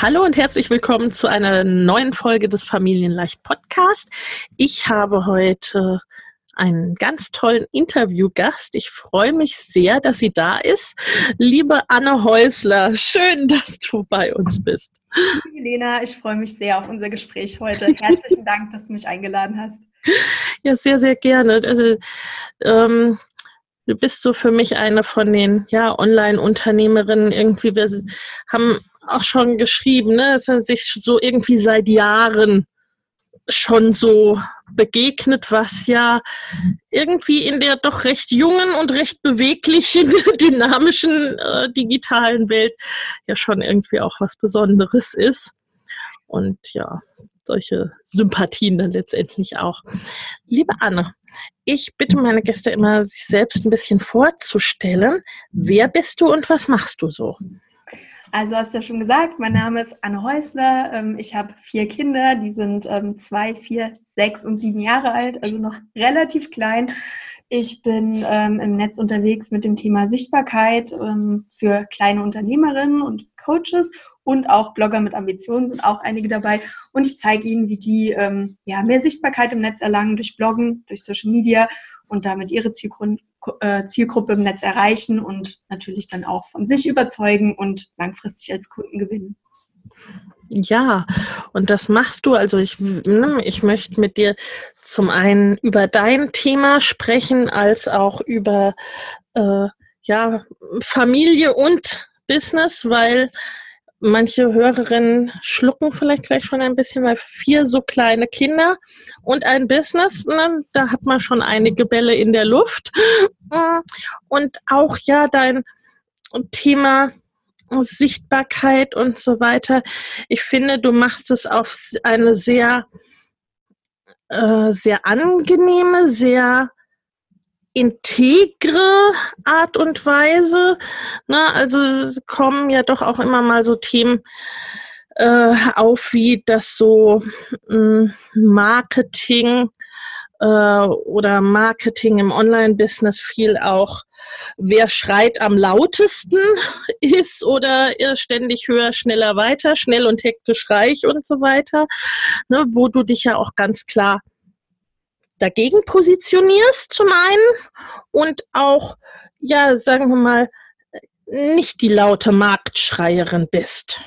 Hallo und herzlich willkommen zu einer neuen Folge des Familienleicht Podcast. Ich habe heute einen ganz tollen Interviewgast. Ich freue mich sehr, dass sie da ist. Liebe Anne Häusler, schön, dass du bei uns bist. Lena, ich freue mich sehr auf unser Gespräch heute. Herzlichen Dank, dass du mich eingeladen hast. Ja, sehr, sehr gerne. Also, ähm, du bist so für mich eine von den ja, Online-Unternehmerinnen. Irgendwie, wir haben auch schon geschrieben, ne, dass er sich so irgendwie seit Jahren schon so begegnet, was ja irgendwie in der doch recht jungen und recht beweglichen, dynamischen äh, digitalen Welt ja schon irgendwie auch was Besonderes ist. Und ja, solche Sympathien dann letztendlich auch. Liebe Anne, ich bitte meine Gäste immer, sich selbst ein bisschen vorzustellen. Wer bist du und was machst du so? Also hast du ja schon gesagt, mein Name ist Anne Häusler. Ähm, ich habe vier Kinder, die sind ähm, zwei, vier, sechs und sieben Jahre alt, also noch relativ klein. Ich bin ähm, im Netz unterwegs mit dem Thema Sichtbarkeit für kleine Unternehmerinnen und Coaches und auch Blogger mit Ambitionen sind auch einige dabei. Und ich zeige ihnen, wie die mehr Sichtbarkeit im Netz erlangen durch Bloggen, durch Social Media und damit ihre Zielgruppe, äh, Zielgruppe im Netz erreichen und natürlich dann auch von sich überzeugen und langfristig als Kunden gewinnen. Ja, und das machst du. Also ich, ne, ich möchte mit dir zum einen über dein Thema sprechen, als auch über äh, ja, Familie und Business, weil manche Hörerinnen schlucken vielleicht gleich schon ein bisschen, weil vier so kleine Kinder und ein Business, ne, da hat man schon einige Bälle in der Luft. Und auch ja dein Thema Sichtbarkeit und so weiter. Ich finde, du machst es auf eine sehr, äh, sehr angenehme, sehr integre Art und Weise. Ne? Also kommen ja doch auch immer mal so Themen äh, auf, wie das so mh, hm, Marketing äh, oder Marketing im Online-Business viel auch, wer schreit am lautesten ist oder ständig höher, schneller, weiter, schnell und hektisch reich und so weiter, ne? wo du dich ja auch ganz klar dagegen positionierst zum einen und auch, ja, sagen wir mal, nicht die laute Marktschreierin bist.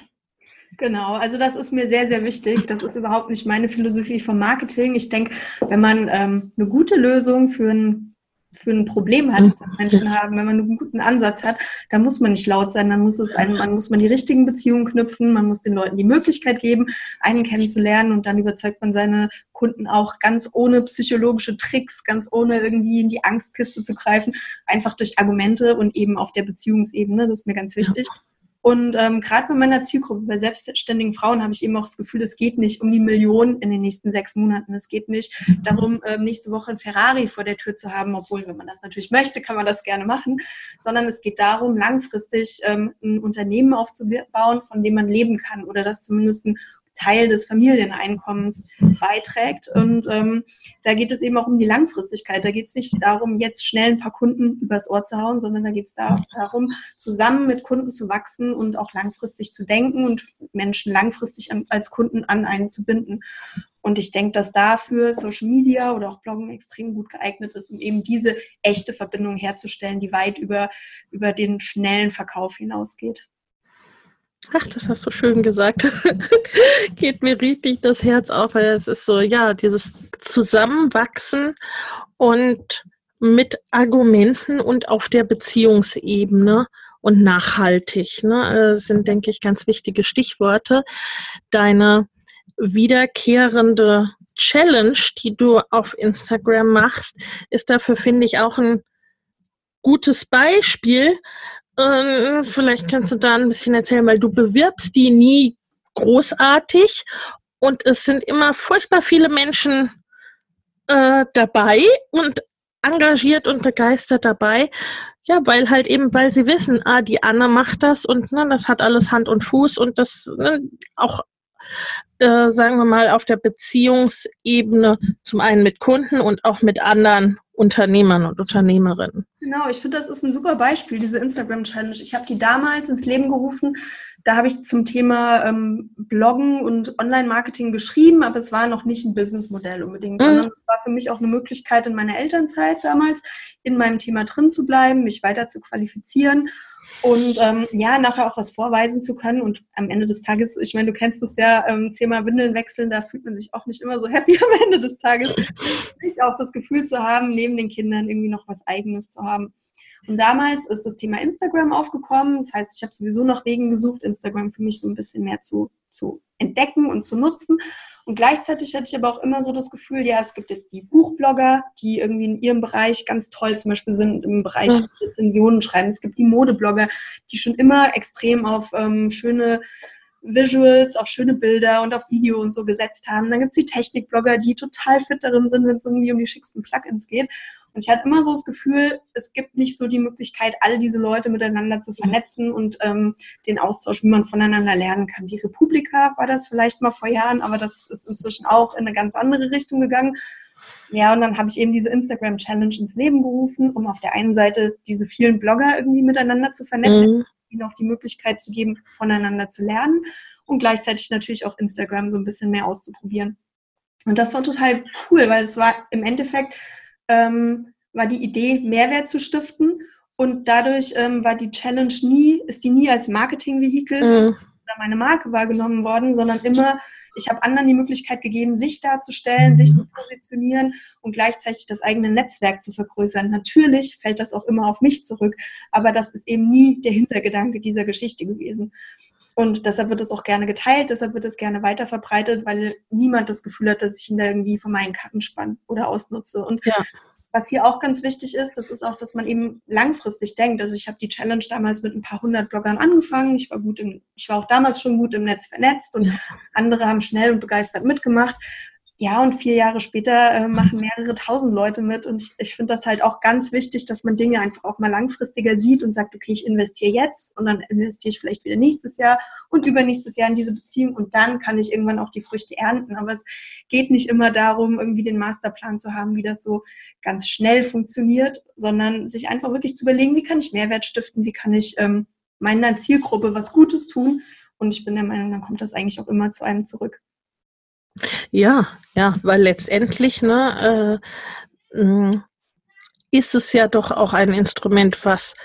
Genau, also das ist mir sehr, sehr wichtig. Das ist überhaupt nicht meine Philosophie vom Marketing. Ich denke, wenn man ähm, eine gute Lösung für ein für ein Problem hat, das Menschen haben, wenn man einen guten Ansatz hat, dann muss man nicht laut sein, dann muss es einem, man muss man die richtigen Beziehungen knüpfen, man muss den Leuten die Möglichkeit geben, einen kennenzulernen und dann überzeugt man seine Kunden auch ganz ohne psychologische Tricks, ganz ohne irgendwie in die Angstkiste zu greifen, einfach durch Argumente und eben auf der Beziehungsebene, das ist mir ganz wichtig. Ja. Und ähm, gerade bei meiner Zielgruppe, bei selbstständigen Frauen, habe ich eben auch das Gefühl, es geht nicht um die Millionen in den nächsten sechs Monaten. Es geht nicht darum, ähm, nächste Woche ein Ferrari vor der Tür zu haben, obwohl, wenn man das natürlich möchte, kann man das gerne machen, sondern es geht darum, langfristig ähm, ein Unternehmen aufzubauen, von dem man leben kann oder das zumindest ein Teil des Familieneinkommens beiträgt. Und ähm, da geht es eben auch um die Langfristigkeit. Da geht es nicht darum, jetzt schnell ein paar Kunden übers Ohr zu hauen, sondern da geht es da darum, zusammen mit Kunden zu wachsen und auch langfristig zu denken und Menschen langfristig an, als Kunden an einen zu binden. Und ich denke, dass dafür Social Media oder auch Bloggen extrem gut geeignet ist, um eben diese echte Verbindung herzustellen, die weit über, über den schnellen Verkauf hinausgeht. Ach, das hast du schön gesagt. Geht mir richtig das Herz auf, weil es ist so, ja, dieses Zusammenwachsen und mit Argumenten und auf der Beziehungsebene und nachhaltig. Ne? Das sind, denke ich, ganz wichtige Stichworte. Deine wiederkehrende Challenge, die du auf Instagram machst, ist dafür, finde ich, auch ein gutes Beispiel. Ähm, vielleicht kannst du da ein bisschen erzählen, weil du bewirbst die nie großartig und es sind immer furchtbar viele Menschen äh, dabei und engagiert und begeistert dabei. Ja, weil halt eben, weil sie wissen, ah, die Anna macht das und ne, das hat alles Hand und Fuß und das ne, auch äh, sagen wir mal, auf der Beziehungsebene zum einen mit Kunden und auch mit anderen Unternehmern und Unternehmerinnen. Genau, ich finde, das ist ein super Beispiel, diese Instagram-Challenge. Ich habe die damals ins Leben gerufen. Da habe ich zum Thema ähm, Bloggen und Online-Marketing geschrieben, aber es war noch nicht ein Businessmodell unbedingt, mhm. sondern es war für mich auch eine Möglichkeit in meiner Elternzeit damals, in meinem Thema drin zu bleiben, mich weiter zu qualifizieren und ähm, ja, nachher auch was vorweisen zu können. Und am Ende des Tages, ich meine, du kennst es ja, ähm, zehnmal Windeln wechseln, da fühlt man sich auch nicht immer so happy am Ende des Tages. Ich auch das Gefühl zu haben, neben den Kindern irgendwie noch was Eigenes zu haben. Und damals ist das Thema Instagram aufgekommen. Das heißt, ich habe sowieso nach Wegen gesucht, Instagram für mich so ein bisschen mehr zu, zu entdecken und zu nutzen. Und gleichzeitig hatte ich aber auch immer so das Gefühl, ja, es gibt jetzt die Buchblogger, die irgendwie in ihrem Bereich ganz toll zum Beispiel sind, im Bereich mhm. Rezensionen schreiben. Es gibt die Modeblogger, die schon immer extrem auf ähm, schöne Visuals, auf schöne Bilder und auf Video und so gesetzt haben. Dann gibt es die Technikblogger, die total fit darin sind, wenn es irgendwie um die schicksten Plugins geht. Und ich hatte immer so das Gefühl, es gibt nicht so die Möglichkeit, all diese Leute miteinander zu vernetzen und ähm, den Austausch, wie man voneinander lernen kann. Die Republika war das vielleicht mal vor Jahren, aber das ist inzwischen auch in eine ganz andere Richtung gegangen. Ja, und dann habe ich eben diese Instagram Challenge ins Leben gerufen, um auf der einen Seite diese vielen Blogger irgendwie miteinander zu vernetzen, mhm. ihnen auch die Möglichkeit zu geben, voneinander zu lernen und gleichzeitig natürlich auch Instagram so ein bisschen mehr auszuprobieren. Und das war total cool, weil es war im Endeffekt ähm, war die Idee, Mehrwert zu stiften. Und dadurch ähm, war die Challenge nie, ist die nie als Marketingvehikel mhm. oder meine Marke wahrgenommen worden, sondern immer, ich habe anderen die Möglichkeit gegeben, sich darzustellen, sich zu positionieren und gleichzeitig das eigene Netzwerk zu vergrößern. Natürlich fällt das auch immer auf mich zurück, aber das ist eben nie der Hintergedanke dieser Geschichte gewesen. Und deshalb wird es auch gerne geteilt, deshalb wird es gerne weiter verbreitet, weil niemand das Gefühl hat, dass ich ihn da irgendwie von meinen Karten spanne oder ausnutze. Und ja. was hier auch ganz wichtig ist, das ist auch, dass man eben langfristig denkt. Also ich habe die Challenge damals mit ein paar hundert Bloggern angefangen. Ich war gut im, ich war auch damals schon gut im Netz vernetzt und ja. andere haben schnell und begeistert mitgemacht. Ja, und vier Jahre später äh, machen mehrere tausend Leute mit. Und ich, ich finde das halt auch ganz wichtig, dass man Dinge einfach auch mal langfristiger sieht und sagt, okay, ich investiere jetzt und dann investiere ich vielleicht wieder nächstes Jahr und übernächstes Jahr in diese Beziehung und dann kann ich irgendwann auch die Früchte ernten. Aber es geht nicht immer darum, irgendwie den Masterplan zu haben, wie das so ganz schnell funktioniert, sondern sich einfach wirklich zu überlegen, wie kann ich Mehrwert stiften, wie kann ich ähm, meiner Zielgruppe was Gutes tun. Und ich bin der Meinung, dann kommt das eigentlich auch immer zu einem zurück. Ja, ja, weil letztendlich ne, äh, mm, ist es ja doch auch ein Instrument, was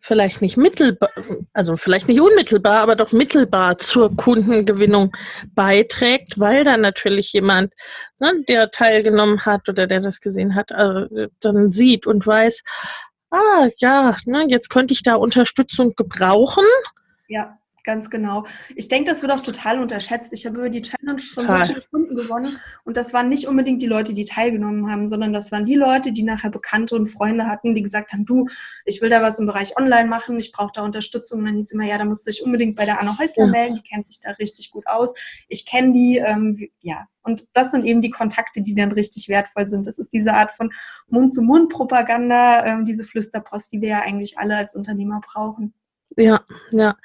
vielleicht nicht mittelbar, also vielleicht nicht unmittelbar, aber doch mittelbar zur Kundengewinnung beiträgt, weil dann natürlich jemand, ne, der teilgenommen hat oder der das gesehen hat, äh, dann sieht und weiß, ah ja, ne, jetzt könnte ich da Unterstützung gebrauchen. Ja. Ganz genau. Ich denke, das wird auch total unterschätzt. Ich habe über die Challenge schon Total. so viele Kunden gewonnen und das waren nicht unbedingt die Leute, die teilgenommen haben, sondern das waren die Leute, die nachher Bekannte und Freunde hatten, die gesagt haben, du, ich will da was im Bereich Online machen, ich brauche da Unterstützung. Und dann hieß immer, ja, da musst du dich unbedingt bei der Anna Häusler ja. melden, die kennt sich da richtig gut aus. Ich kenne die, ähm, ja. Und das sind eben die Kontakte, die dann richtig wertvoll sind. Das ist diese Art von Mund-zu-Mund-Propaganda, ähm, diese Flüsterpost, die wir ja eigentlich alle als Unternehmer brauchen. Ja, ja.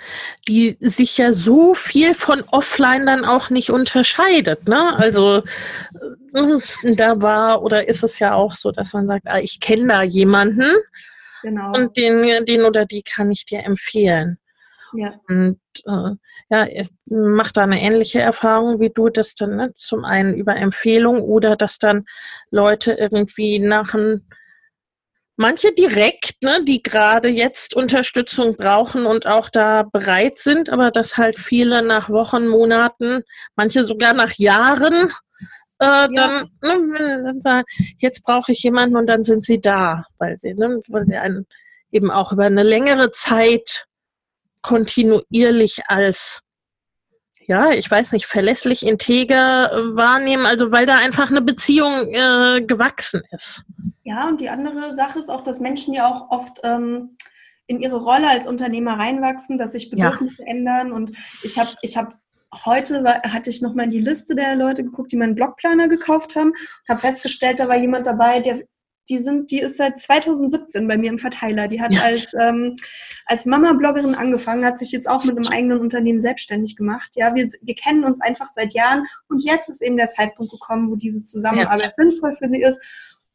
Die sich ja so viel von offline dann auch nicht unterscheidet. Ne? Also äh, da war oder ist es ja auch so, dass man sagt, ah, ich kenne da jemanden genau. und den, den oder die kann ich dir empfehlen. Ja. Und äh, ja, es macht da eine ähnliche Erfahrung wie du, dass dann ne, zum einen über Empfehlung oder dass dann Leute irgendwie nach einem manche direkt, ne, die gerade jetzt Unterstützung brauchen und auch da bereit sind, aber dass halt viele nach Wochen, Monaten, manche sogar nach Jahren äh, ja. dann, ne, dann sagen, jetzt brauche ich jemanden und dann sind sie da, weil sie, ne, weil sie einen eben auch über eine längere Zeit kontinuierlich als ja, ich weiß nicht, verlässlich, integer äh, wahrnehmen, also weil da einfach eine Beziehung äh, gewachsen ist. Ja, und die andere Sache ist auch, dass Menschen ja auch oft ähm, in ihre Rolle als Unternehmer reinwachsen, dass sich Bedürfnisse ja. ändern. Und ich habe ich hab heute war, hatte ich nochmal in die Liste der Leute geguckt, die meinen Blogplaner gekauft haben und habe festgestellt, da war jemand dabei, der die sind, die ist seit 2017 bei mir im Verteiler. Die hat ja. als, ähm, als Mama-Bloggerin angefangen, hat sich jetzt auch mit einem eigenen Unternehmen selbstständig gemacht. Ja, wir, wir kennen uns einfach seit Jahren und jetzt ist eben der Zeitpunkt gekommen, wo diese Zusammenarbeit ja. sinnvoll für sie ist.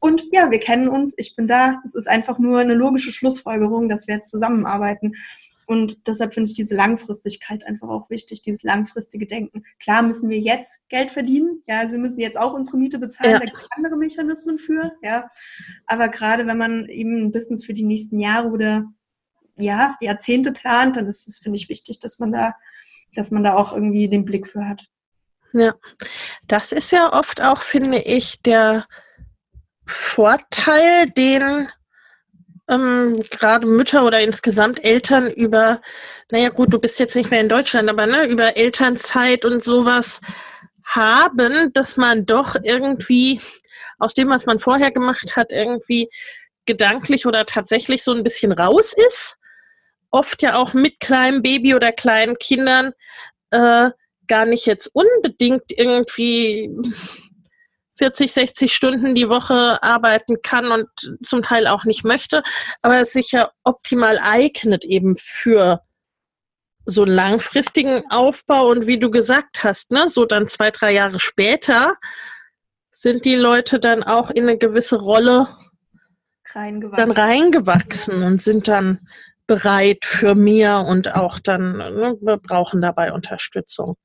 Und ja, wir kennen uns, ich bin da. Es ist einfach nur eine logische Schlussfolgerung, dass wir jetzt zusammenarbeiten. Und deshalb finde ich diese Langfristigkeit einfach auch wichtig, dieses langfristige Denken. Klar müssen wir jetzt Geld verdienen, ja, also wir müssen jetzt auch unsere Miete bezahlen, ja. da gibt es andere Mechanismen für, ja. Aber gerade wenn man eben ein Business für die nächsten Jahre oder ja, Jahrzehnte plant, dann ist es, finde ich, wichtig, dass man da, dass man da auch irgendwie den Blick für hat. Ja, das ist ja oft auch, finde ich, der Vorteil, den ähm, gerade Mütter oder insgesamt Eltern über, naja gut, du bist jetzt nicht mehr in Deutschland, aber ne, über Elternzeit und sowas haben, dass man doch irgendwie aus dem, was man vorher gemacht hat, irgendwie gedanklich oder tatsächlich so ein bisschen raus ist. Oft ja auch mit kleinem Baby oder kleinen Kindern äh, gar nicht jetzt unbedingt irgendwie 40, 60 Stunden die Woche arbeiten kann und zum Teil auch nicht möchte, aber es sich ja optimal eignet eben für so langfristigen Aufbau und wie du gesagt hast, ne, so dann zwei, drei Jahre später sind die Leute dann auch in eine gewisse Rolle reingewachsen. dann reingewachsen und sind dann bereit für mehr und auch dann ne, brauchen dabei Unterstützung.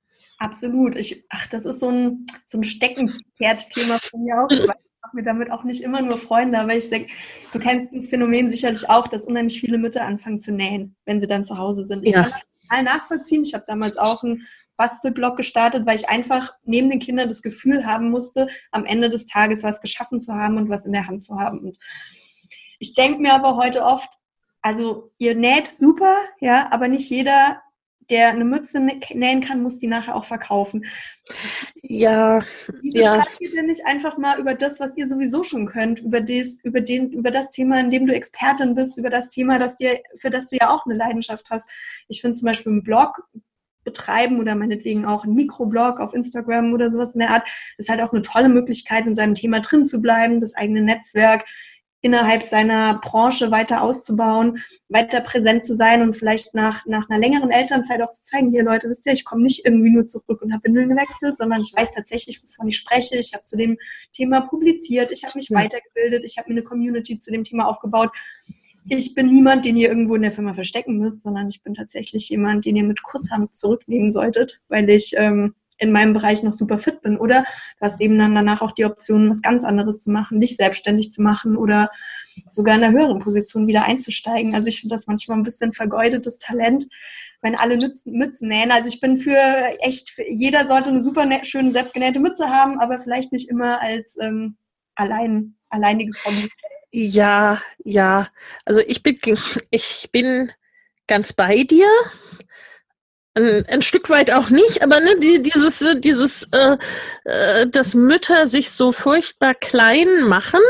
Absolut. Ich, ach, das ist so ein, so ein Steckenpferd-Thema von mir auch. Ich weiß, ich mache mir damit auch nicht immer nur Freunde, aber ich denke, du kennst dieses Phänomen sicherlich auch, dass unheimlich viele Mütter anfangen zu nähen, wenn sie dann zu Hause sind. Ich ja. kann das total nachvollziehen. Ich habe damals auch einen Bastelblog gestartet, weil ich einfach neben den Kindern das Gefühl haben musste, am Ende des Tages was geschaffen zu haben und was in der Hand zu haben. Und ich denke mir aber heute oft, also ihr näht super, ja, aber nicht jeder der eine Mütze nähen kann, muss die nachher auch verkaufen. Ja. Wieso ja. schreibt ihr denn nicht einfach mal über das, was ihr sowieso schon könnt, über das, über den, über das Thema, in dem du Expertin bist, über das Thema, das dir, für das du ja auch eine Leidenschaft hast. Ich finde zum Beispiel einen Blog betreiben oder meinetwegen auch einen Mikroblog auf Instagram oder sowas in der Art, ist halt auch eine tolle Möglichkeit, in seinem Thema drin zu bleiben, das eigene Netzwerk innerhalb seiner Branche weiter auszubauen, weiter präsent zu sein und vielleicht nach, nach einer längeren Elternzeit auch zu zeigen, hier Leute, wisst ihr, ich komme nicht irgendwie nur zurück und habe Windeln gewechselt, sondern ich weiß tatsächlich, wovon ich spreche. Ich habe zu dem Thema publiziert, ich habe mich weitergebildet, ich habe mir eine Community zu dem Thema aufgebaut. Ich bin niemand, den ihr irgendwo in der Firma verstecken müsst, sondern ich bin tatsächlich jemand, den ihr mit Kusshand zurücknehmen solltet, weil ich ähm, in meinem Bereich noch super fit bin. Oder du hast eben dann danach auch die Option, was ganz anderes zu machen, dich selbstständig zu machen oder sogar in einer höheren Position wieder einzusteigen. Also ich finde das manchmal ein bisschen vergeudetes Talent, wenn alle Mützen, nähen. Also ich bin für echt, jeder sollte eine super schöne selbstgenähte Mütze haben, aber vielleicht nicht immer als ähm, allein, alleiniges Hobby. Ja, ja. Also ich bin, ich bin ganz bei dir ein, ein, Stück weit auch nicht, aber ne, die, dieses, dieses, äh, äh, dass Mütter sich so furchtbar klein machen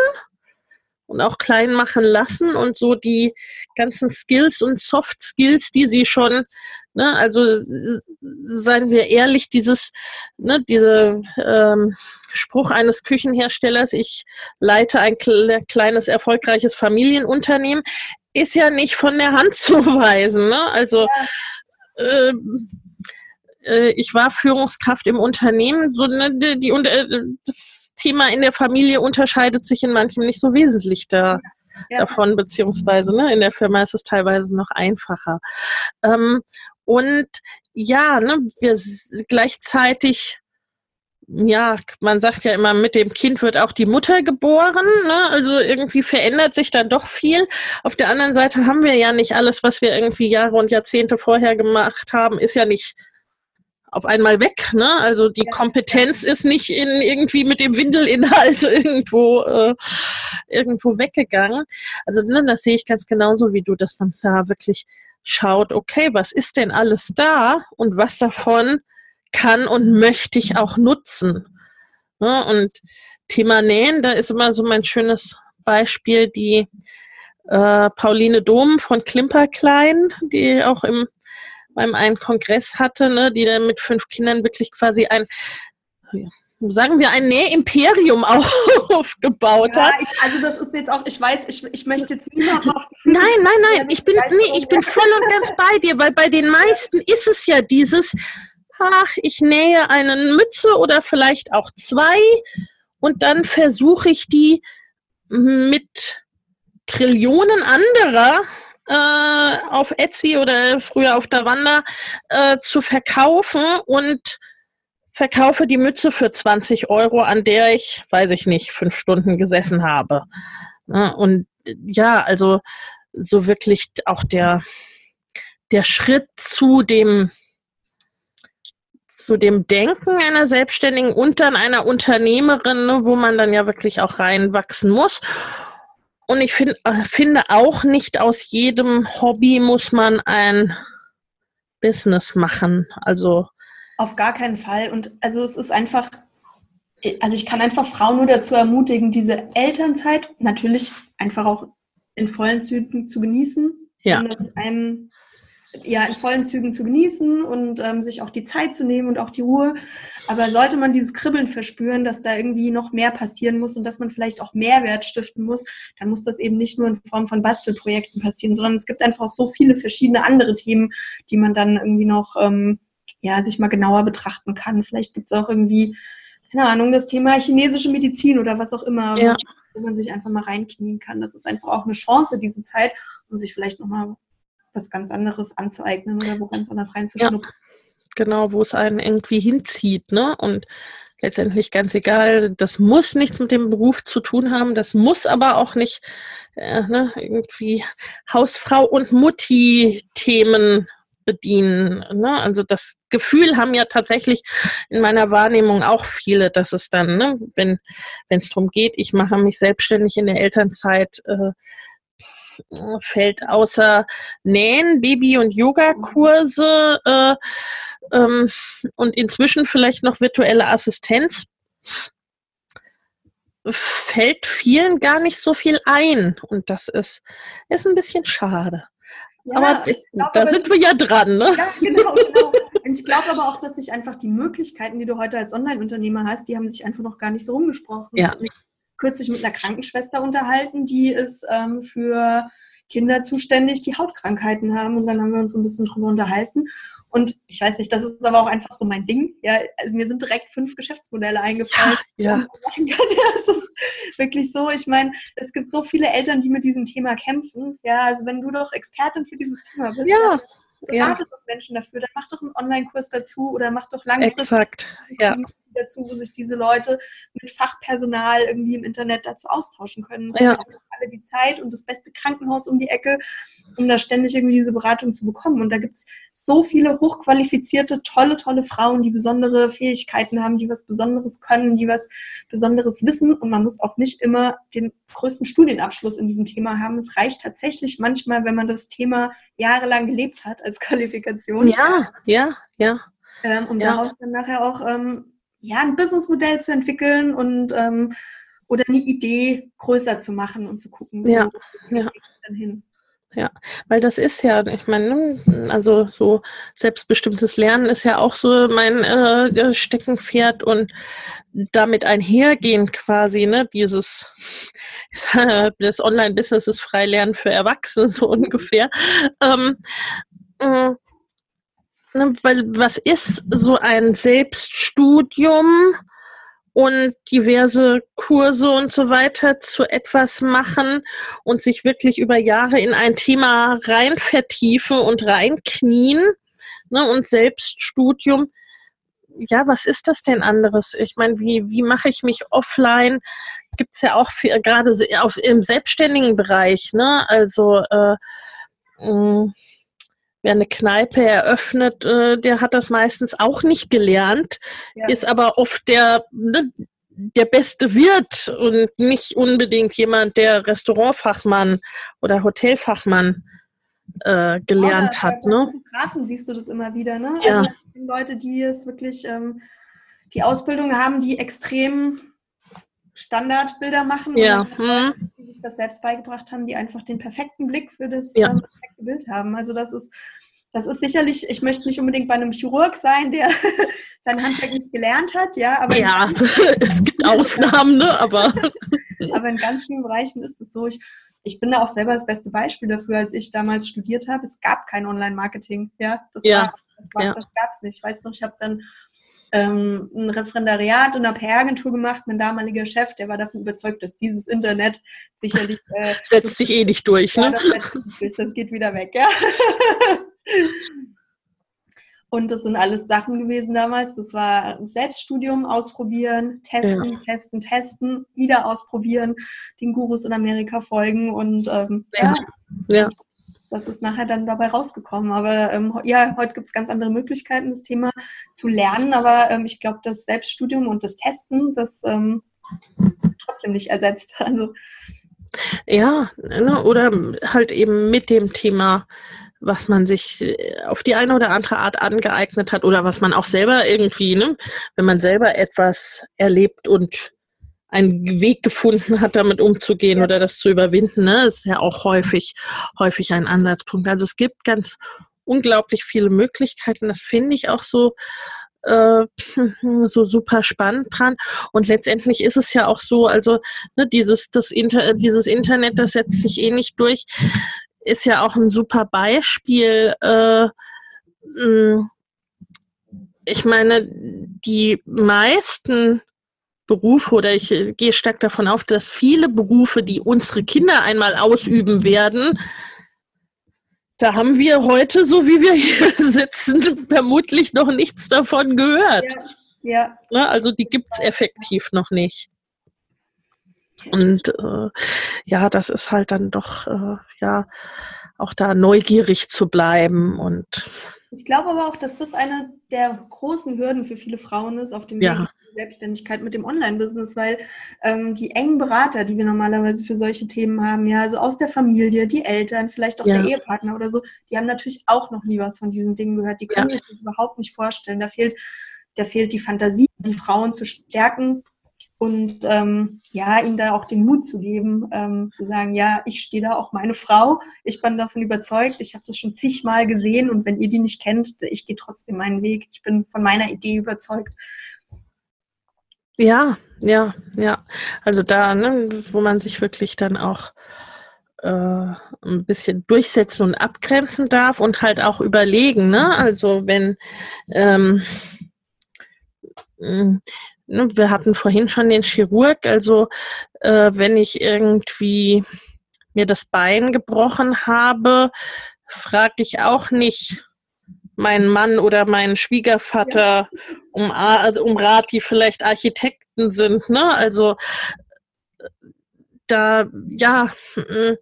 und auch klein machen lassen und so die ganzen Skills und Soft Skills, die sie schon, ne, also seien wir ehrlich, dieses, ne, diese ähm, Spruch eines Küchenherstellers, ich leite ein kleines erfolgreiches Familienunternehmen, ist ja nicht von der Hand zu weisen. Ne? Also ja ähm, ich war Führungskraft im Unternehmen. So, ne, die, die, äh, das Thema in der Familie unterscheidet sich in manchem nicht so wesentlich da. ja. davon, beziehungsweise ne, in der Firma ist es teilweise noch einfacher. Ähm, und ja, ne, wir gleichzeitig ja, man sagt ja immer, mit dem Kind wird auch die Mutter geboren. Ne? Also irgendwie verändert sich dann doch viel. Auf der anderen Seite haben wir ja nicht alles, was wir irgendwie Jahre und Jahrzehnte vorher gemacht haben, ist ja nicht auf einmal weg. Ne? Also die ja. Kompetenz ist nicht in irgendwie mit dem Windelinhalt irgendwo äh, irgendwo weggegangen. Also ne, das sehe ich ganz genauso wie du, dass man da wirklich schaut, okay, was ist denn alles da und was davon kann und möchte ich auch nutzen. Ne? Und Thema Nähen, da ist immer so mein schönes Beispiel die äh, Pauline Dom von Klimperklein, die auch im beim einen Kongress hatte, ne, die dann mit fünf Kindern wirklich quasi ein, sagen wir, ein Nähimperium aufgebaut ja, hat. Ich, also das ist jetzt auch, ich weiß, ich, ich möchte jetzt niemanden auf Nein, nein, nein, ich bin, nee, ich bin voll und ganz bei dir, weil bei den meisten ist es ja dieses, ach, ich nähe eine Mütze oder vielleicht auch zwei und dann versuche ich die mit Trillionen anderer äh, auf Etsy oder früher auf Davanda äh, zu verkaufen und verkaufe die Mütze für 20 Euro, an der ich, weiß ich nicht, fünf Stunden gesessen habe. Und ja, also so wirklich auch der, der Schritt zu dem, zu dem Denken einer Selbstständigen und dann einer Unternehmerin, ne, wo man dann ja wirklich auch reinwachsen muss. Und ich find, äh, finde auch nicht aus jedem Hobby muss man ein Business machen. Also auf gar keinen Fall. Und also es ist einfach, also ich kann einfach Frauen nur dazu ermutigen, diese Elternzeit natürlich einfach auch in vollen Zügen zu genießen. Ja. Und das einem ja, in vollen Zügen zu genießen und ähm, sich auch die Zeit zu nehmen und auch die Ruhe. Aber sollte man dieses Kribbeln verspüren, dass da irgendwie noch mehr passieren muss und dass man vielleicht auch Mehrwert stiften muss, dann muss das eben nicht nur in Form von Bastelprojekten passieren, sondern es gibt einfach so viele verschiedene andere Themen, die man dann irgendwie noch ähm, ja, sich mal genauer betrachten kann. Vielleicht gibt es auch irgendwie, keine Ahnung, das Thema chinesische Medizin oder was auch immer, ja. wo man sich einfach mal reinknien kann. Das ist einfach auch eine Chance, diese Zeit, um sich vielleicht nochmal was ganz anderes anzueignen oder wo ganz anders reinzuschnuppern. Ja, genau, wo es einen irgendwie hinzieht, ne? Und letztendlich ganz egal, das muss nichts mit dem Beruf zu tun haben, das muss aber auch nicht äh, ne, irgendwie Hausfrau und Mutti-Themen bedienen. Ne? Also das Gefühl haben ja tatsächlich in meiner Wahrnehmung auch viele, dass es dann, ne, wenn es darum geht, ich mache mich selbstständig in der Elternzeit, äh, fällt außer Nähen, Baby- und Yogakurse äh, ähm, und inzwischen vielleicht noch virtuelle Assistenz fällt vielen gar nicht so viel ein. Und das ist, ist ein bisschen schade. Ja, aber glaub, da sind wir ja dran, ne? Ja, genau, genau. Und ich glaube aber auch, dass sich einfach die Möglichkeiten, die du heute als Online-Unternehmer hast, die haben sich einfach noch gar nicht so rumgesprochen. Ja kürzlich mit einer Krankenschwester unterhalten, die ist ähm, für Kinder zuständig, die Hautkrankheiten haben. Und dann haben wir uns so ein bisschen drüber unterhalten. Und ich weiß nicht, das ist aber auch einfach so mein Ding. Ja, also mir sind direkt fünf Geschäftsmodelle eingefallen. Ja. ja. Das ist wirklich so. Ich meine, es gibt so viele Eltern, die mit diesem Thema kämpfen. Ja, also wenn du doch Expertin für dieses Thema bist, ja. berate ja. doch Menschen dafür, dann mach doch einen Online-Kurs dazu oder mach doch langfristig Exakt. Ja dazu, wo sich diese Leute mit Fachpersonal irgendwie im Internet dazu austauschen können. Es ja. haben alle die Zeit und das beste Krankenhaus um die Ecke, um da ständig irgendwie diese Beratung zu bekommen. Und da gibt es so viele hochqualifizierte, tolle, tolle Frauen, die besondere Fähigkeiten haben, die was Besonderes können, die was Besonderes wissen. Und man muss auch nicht immer den größten Studienabschluss in diesem Thema haben. Es reicht tatsächlich manchmal, wenn man das Thema jahrelang gelebt hat als Qualifikation. Ja, ja, ja. Ähm, um ja. daraus dann nachher auch ähm, ja, ein Businessmodell zu entwickeln und ähm, oder eine Idee größer zu machen und zu gucken, ja, wo ja. dann hin. Ja, weil das ist ja, ich meine, also so selbstbestimmtes Lernen ist ja auch so mein äh, Steckenpferd und damit einhergehen quasi, ne, dieses das Online-Business ist Freilernen für Erwachsene, so ungefähr. Ähm, äh, Ne, weil was ist so ein Selbststudium und diverse Kurse und so weiter zu etwas machen und sich wirklich über Jahre in ein Thema rein vertiefen und reinknien ne, und Selbststudium. Ja, was ist das denn anderes? Ich meine, wie, wie mache ich mich offline? Gibt es ja auch für, gerade im selbstständigen Bereich, ne? Also äh, mm, wer eine Kneipe eröffnet, äh, der hat das meistens auch nicht gelernt, ja. ist aber oft der, ne, der beste Wirt und nicht unbedingt jemand, der Restaurantfachmann oder Hotelfachmann äh, gelernt oh, hat. Bei ne? Fotografen siehst du das immer wieder, ne? Ja. Also Leute, die es wirklich ähm, die Ausbildung haben, die extrem Standardbilder machen, ja. Hm. die sich das selbst beigebracht haben, die einfach den perfekten Blick für das ja. Ähm, perfekte Bild haben. Also das ist, das ist sicherlich, ich möchte nicht unbedingt bei einem Chirurg sein, der sein Handwerk nicht gelernt hat, ja, aber ja, es gibt Ausnahmen, ne? aber aber in ganz vielen Bereichen ist es so. Ich, ich bin da auch selber das beste Beispiel dafür, als ich damals studiert habe. Es gab kein Online-Marketing, ja, das ja. war, das, war, ja. das gab es nicht. Ich weiß noch, ich habe dann ähm, ein Referendariat in einer PR-Agentur gemacht. Mein damaliger Chef, der war davon überzeugt, dass dieses Internet sicherlich... Äh, setzt sich eh nicht durch, ne? Das, das geht wieder weg, ja. Und das sind alles Sachen gewesen damals. Das war Selbststudium, ausprobieren, testen, ja. testen, testen, wieder ausprobieren, den Gurus in Amerika folgen und ähm, ja. ja das ist nachher dann dabei rausgekommen. Aber ähm, ja, heute gibt es ganz andere Möglichkeiten, das Thema zu lernen. Aber ähm, ich glaube, das Selbststudium und das Testen, das ähm, trotzdem nicht ersetzt. Also ja, ne, oder halt eben mit dem Thema, was man sich äh, auf die eine oder andere Art angeeignet hat oder was man auch selber irgendwie, ne, wenn man selber etwas erlebt und einen Weg gefunden hat, damit umzugehen oder das zu überwinden. Ne? Das ist ja auch häufig, häufig ein Ansatzpunkt. Also es gibt ganz unglaublich viele Möglichkeiten. Das finde ich auch so, äh, so super spannend dran. Und letztendlich ist es ja auch so, also ne, dieses, das Inter dieses Internet, das setzt sich eh nicht durch, ist ja auch ein super Beispiel. Äh, ich meine, die meisten Berufe oder ich äh, gehe stark davon auf, dass viele Berufe, die unsere Kinder einmal ausüben werden, da haben wir heute, so wie wir hier sitzen, vermutlich noch nichts davon gehört. Ja. ja. Also die gibt es effektiv noch nicht. Und äh, ja, das ist halt dann doch, äh, ja, auch da neugierig zu bleiben und ich glaube aber auch, dass das eine der großen Hürden für viele Frauen ist auf dem ja. Weg Selbstständigkeit mit dem Online-Business, weil ähm, die engen Berater, die wir normalerweise für solche Themen haben, ja, also aus der Familie, die Eltern, vielleicht auch ja. der Ehepartner oder so, die haben natürlich auch noch nie was von diesen Dingen gehört. Die können ja. sich das überhaupt nicht vorstellen. Da fehlt, da fehlt die Fantasie, die Frauen zu stärken und ähm, ja, ihnen da auch den Mut zu geben, ähm, zu sagen, ja, ich stehe da auch meine Frau, ich bin davon überzeugt, ich habe das schon zigmal gesehen und wenn ihr die nicht kennt, ich gehe trotzdem meinen Weg, ich bin von meiner Idee überzeugt. Ja, ja, ja. Also da, ne, wo man sich wirklich dann auch äh, ein bisschen durchsetzen und abgrenzen darf und halt auch überlegen, ne? Also wenn ähm, mm, ne, wir hatten vorhin schon den Chirurg, also äh, wenn ich irgendwie mir das Bein gebrochen habe, frage ich auch nicht, meinen Mann oder meinen Schwiegervater um, um Rat, die vielleicht Architekten sind. Ne? Also da, ja, mm,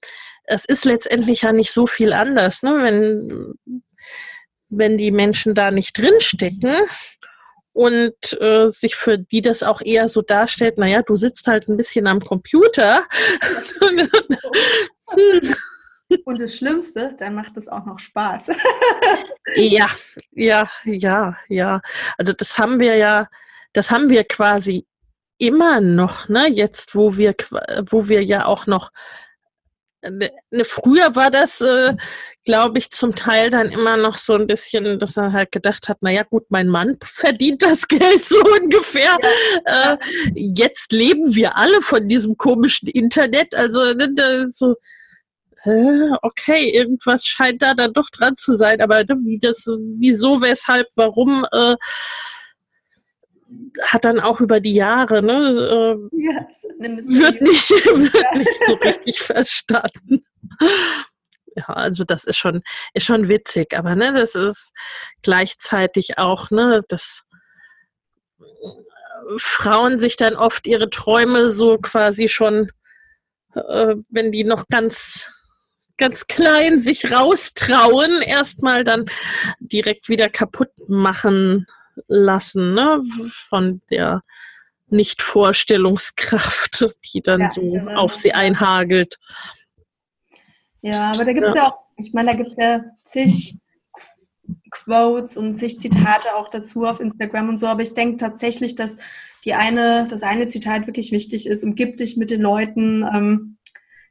es ist letztendlich ja nicht so viel anders, ne? wenn, wenn die Menschen da nicht drinstecken und äh, sich für die das auch eher so darstellt, naja, du sitzt halt ein bisschen am Computer. Und das Schlimmste, dann macht es auch noch Spaß. ja, ja, ja, ja. Also das haben wir ja, das haben wir quasi immer noch, ne? Jetzt, wo wir, wo wir ja auch noch ne, ne früher war das, äh, glaube ich, zum Teil dann immer noch so ein bisschen, dass er halt gedacht hat, naja gut, mein Mann verdient das Geld so ungefähr. Ja. Äh, jetzt leben wir alle von diesem komischen Internet. Also ne, so, okay, irgendwas scheint da dann doch dran zu sein, aber wie das, wieso, weshalb, warum, äh, hat dann auch über die Jahre, ne, äh, ja, wird, nicht, wird nicht so richtig verstanden. Ja, also das ist schon, ist schon witzig, aber ne, das ist gleichzeitig auch, ne, dass Frauen sich dann oft ihre Träume so quasi schon, äh, wenn die noch ganz ganz klein sich raustrauen, erstmal dann direkt wieder kaputt machen lassen, ne? Von der Nicht-Vorstellungskraft, die dann ja, so genau. auf sie einhagelt. Ja, aber da gibt es ja. ja. auch, ich meine, da gibt es ja zig Quotes und zig Zitate auch dazu auf Instagram und so, aber ich denke tatsächlich, dass die eine, das eine Zitat wirklich wichtig ist, umgib dich mit den Leuten, ähm,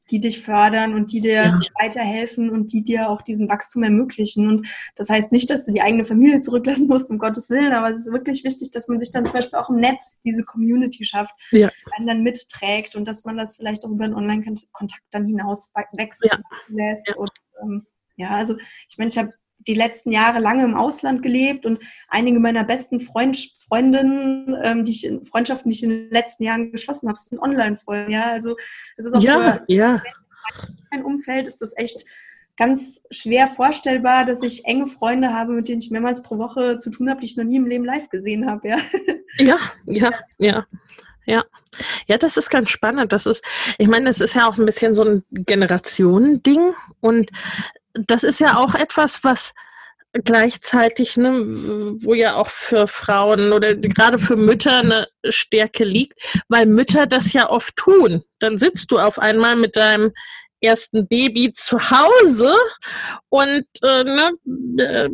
die dich fördern und die dir ja. weiterhelfen und die dir auch diesen Wachstum ermöglichen. Und das heißt nicht, dass du die eigene Familie zurücklassen musst, um Gottes Willen, aber es ist wirklich wichtig, dass man sich dann zum Beispiel auch im Netz diese Community schafft, ja. einen dann mitträgt und dass man das vielleicht auch über einen Online-Kontakt dann hinaus wechseln ja. lässt. Ja. Und, ähm, ja, also ich meine, ich habe die letzten Jahre lange im Ausland gelebt und einige meiner besten Freund, Freundinnen, ähm, die ich Freundschaften, die ich in den letzten Jahren geschlossen habe, sind Online-Freunde. Ja, also es ist auch ja, für ja. mein Umfeld ist das echt ganz schwer vorstellbar, dass ich enge Freunde habe, mit denen ich mehrmals pro Woche zu tun habe, die ich noch nie im Leben live gesehen habe. Ja, ja, ja. ja. Ja. Ja, das ist ganz spannend. Das ist, ich meine, das ist ja auch ein bisschen so ein Generationending und das ist ja auch etwas, was gleichzeitig, ne, wo ja auch für Frauen oder gerade für Mütter eine Stärke liegt, weil Mütter das ja oft tun. Dann sitzt du auf einmal mit deinem ersten Baby zu Hause und äh, ne, äh,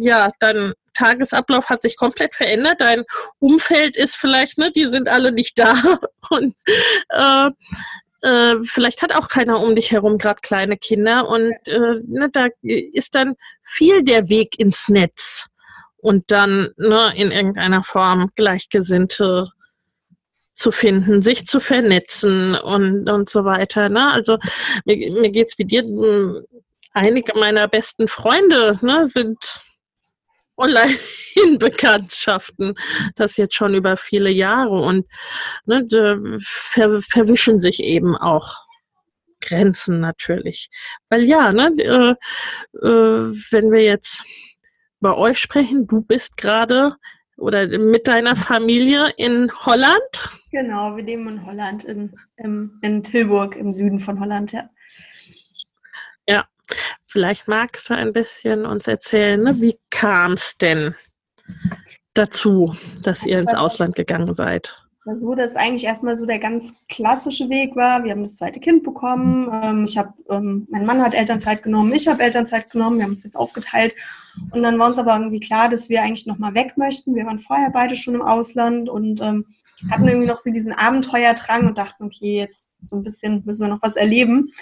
ja, dein Tagesablauf hat sich komplett verändert. Dein Umfeld ist vielleicht, ne, die sind alle nicht da und äh, äh, vielleicht hat auch keiner um dich herum gerade kleine Kinder und äh, ne, da ist dann viel der Weg ins Netz und dann ne, in irgendeiner Form Gleichgesinnte zu finden, sich zu vernetzen und, und so weiter. Ne? Also mir, mir geht's wie dir. Einige meiner besten Freunde ne, sind Online-Bekanntschaften, das jetzt schon über viele Jahre und ne, ver verwischen sich eben auch Grenzen natürlich. Weil ja, ne, äh, äh, wenn wir jetzt bei euch sprechen, du bist gerade oder mit deiner Familie in Holland? Genau, wir leben in Holland, in, in, in Tilburg im Süden von Holland, ja. Vielleicht magst du ein bisschen uns erzählen, ne? wie kam es denn dazu, dass ihr ins Ausland gegangen seid? war so, dass eigentlich erstmal so der ganz klassische Weg war. Wir haben das zweite Kind bekommen. Ähm, ich habe, ähm, mein Mann hat Elternzeit genommen, ich habe Elternzeit genommen. Wir haben uns das aufgeteilt. Und dann war uns aber irgendwie klar, dass wir eigentlich nochmal weg möchten. Wir waren vorher beide schon im Ausland und ähm, hatten irgendwie noch so diesen Abenteuerdrang und dachten, okay, jetzt so ein bisschen müssen wir noch was erleben.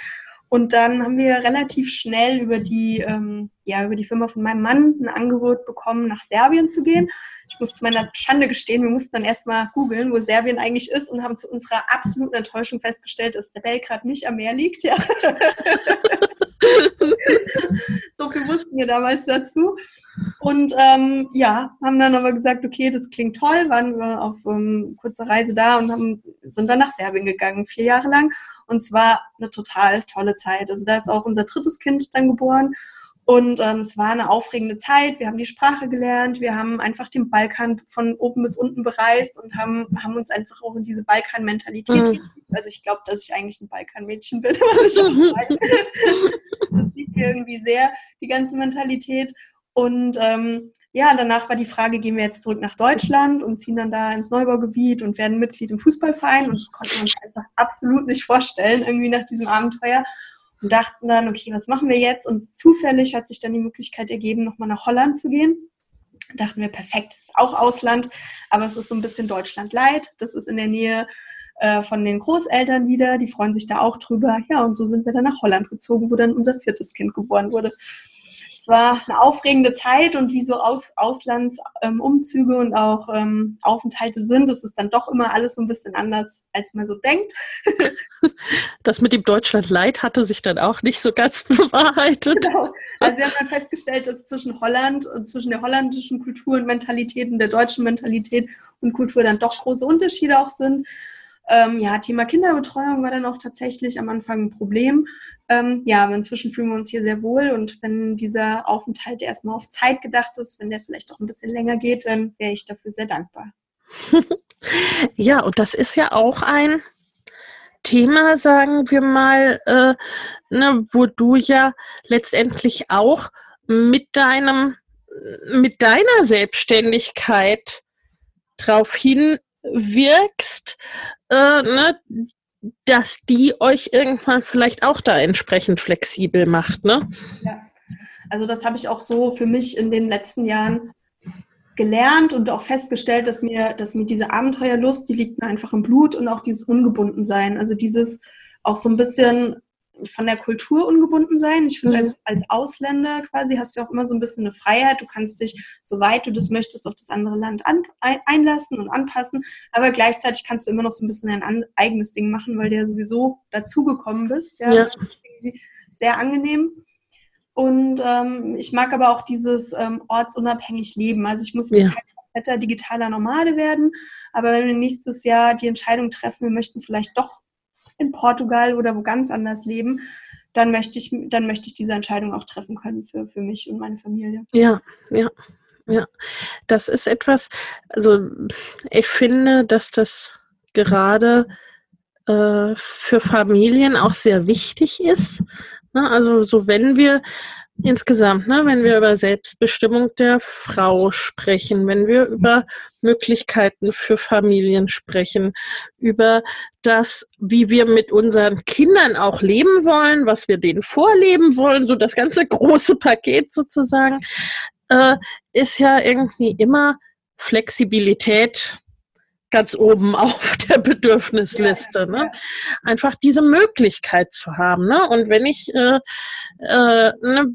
Und dann haben wir relativ schnell über die, ähm, ja, über die Firma von meinem Mann ein Angebot bekommen, nach Serbien zu gehen. Ich muss zu meiner Schande gestehen, wir mussten dann erstmal googeln, wo Serbien eigentlich ist und haben zu unserer absoluten Enttäuschung festgestellt, dass der Belgrad nicht am Meer liegt. Ja. so viel wussten wir damals dazu. Und ähm, ja, haben dann aber gesagt, okay, das klingt toll, waren wir auf ähm, kurzer Reise da und haben, sind dann nach Serbien gegangen, vier Jahre lang und zwar eine total tolle Zeit. Also da ist auch unser drittes Kind dann geboren. Und ähm, es war eine aufregende Zeit. Wir haben die Sprache gelernt. Wir haben einfach den Balkan von oben bis unten bereist und haben, haben uns einfach auch in diese Balkan-Mentalität. Mhm. Also ich glaube, dass ich eigentlich ein Balkan-Mädchen bin. das liegt mir irgendwie sehr, die ganze Mentalität. Und ähm, ja, danach war die Frage, gehen wir jetzt zurück nach Deutschland und ziehen dann da ins Neubaugebiet und werden Mitglied im Fußballverein. Und das konnten wir uns einfach absolut nicht vorstellen, irgendwie nach diesem Abenteuer. Und dachten dann, okay, was machen wir jetzt? Und zufällig hat sich dann die Möglichkeit ergeben, nochmal nach Holland zu gehen. Dachten wir, perfekt, ist auch Ausland, aber es ist so ein bisschen Deutschland leid. Das ist in der Nähe äh, von den Großeltern wieder, die freuen sich da auch drüber. Ja, und so sind wir dann nach Holland gezogen, wo dann unser viertes Kind geboren wurde es war eine aufregende Zeit und wie so Aus, Auslandsumzüge ähm, und auch ähm, Aufenthalte sind, ist es dann doch immer alles so ein bisschen anders, als man so denkt. Das mit dem Deutschland Leid hatte sich dann auch nicht so ganz bewahrheitet. Genau. Also wir haben dann festgestellt, dass zwischen Holland und zwischen der holländischen Kultur und Mentalität und der deutschen Mentalität und Kultur dann doch große Unterschiede auch sind. Ähm, ja, Thema Kinderbetreuung war dann auch tatsächlich am Anfang ein Problem. Ähm, ja, aber inzwischen fühlen wir uns hier sehr wohl und wenn dieser Aufenthalt erstmal auf Zeit gedacht ist, wenn der vielleicht auch ein bisschen länger geht, dann wäre ich dafür sehr dankbar. ja, und das ist ja auch ein Thema, sagen wir mal, äh, ne, wo du ja letztendlich auch mit deinem, mit deiner Selbstständigkeit darauf hinwirkst, äh, ne, dass die euch irgendwann vielleicht auch da entsprechend flexibel macht, ne? Ja. Also das habe ich auch so für mich in den letzten Jahren gelernt und auch festgestellt, dass mir, dass mir diese Abenteuerlust, die liegt mir einfach im Blut und auch dieses Ungebundensein. Also dieses auch so ein bisschen von der Kultur ungebunden sein. Ich finde, mhm. als, als Ausländer quasi hast du auch immer so ein bisschen eine Freiheit. Du kannst dich, soweit du das möchtest, auf das andere Land an, einlassen und anpassen. Aber gleichzeitig kannst du immer noch so ein bisschen ein an, eigenes Ding machen, weil du ja sowieso dazugekommen bist. Ja, ja. Das ist sehr angenehm. Und ähm, ich mag aber auch dieses ähm, ortsunabhängig Leben. Also ich muss jetzt ja. kein kompletter digitaler Nomade werden, aber wenn wir nächstes Jahr die Entscheidung treffen, wir möchten vielleicht doch in Portugal oder wo ganz anders leben, dann möchte ich, dann möchte ich diese Entscheidung auch treffen können für, für mich und meine Familie. Ja, ja. Ja, das ist etwas, also ich finde, dass das gerade äh, für Familien auch sehr wichtig ist, Ne? Also so wenn wir insgesamt, ne, wenn wir über Selbstbestimmung der Frau sprechen, wenn wir über Möglichkeiten für Familien sprechen, über das, wie wir mit unseren Kindern auch leben wollen, was wir denen vorleben wollen, so das ganze große Paket sozusagen, äh, ist ja irgendwie immer Flexibilität ganz oben auf der Bedürfnisliste. Ne? Einfach diese Möglichkeit zu haben. Ne? Und wenn ich, äh, äh, ne,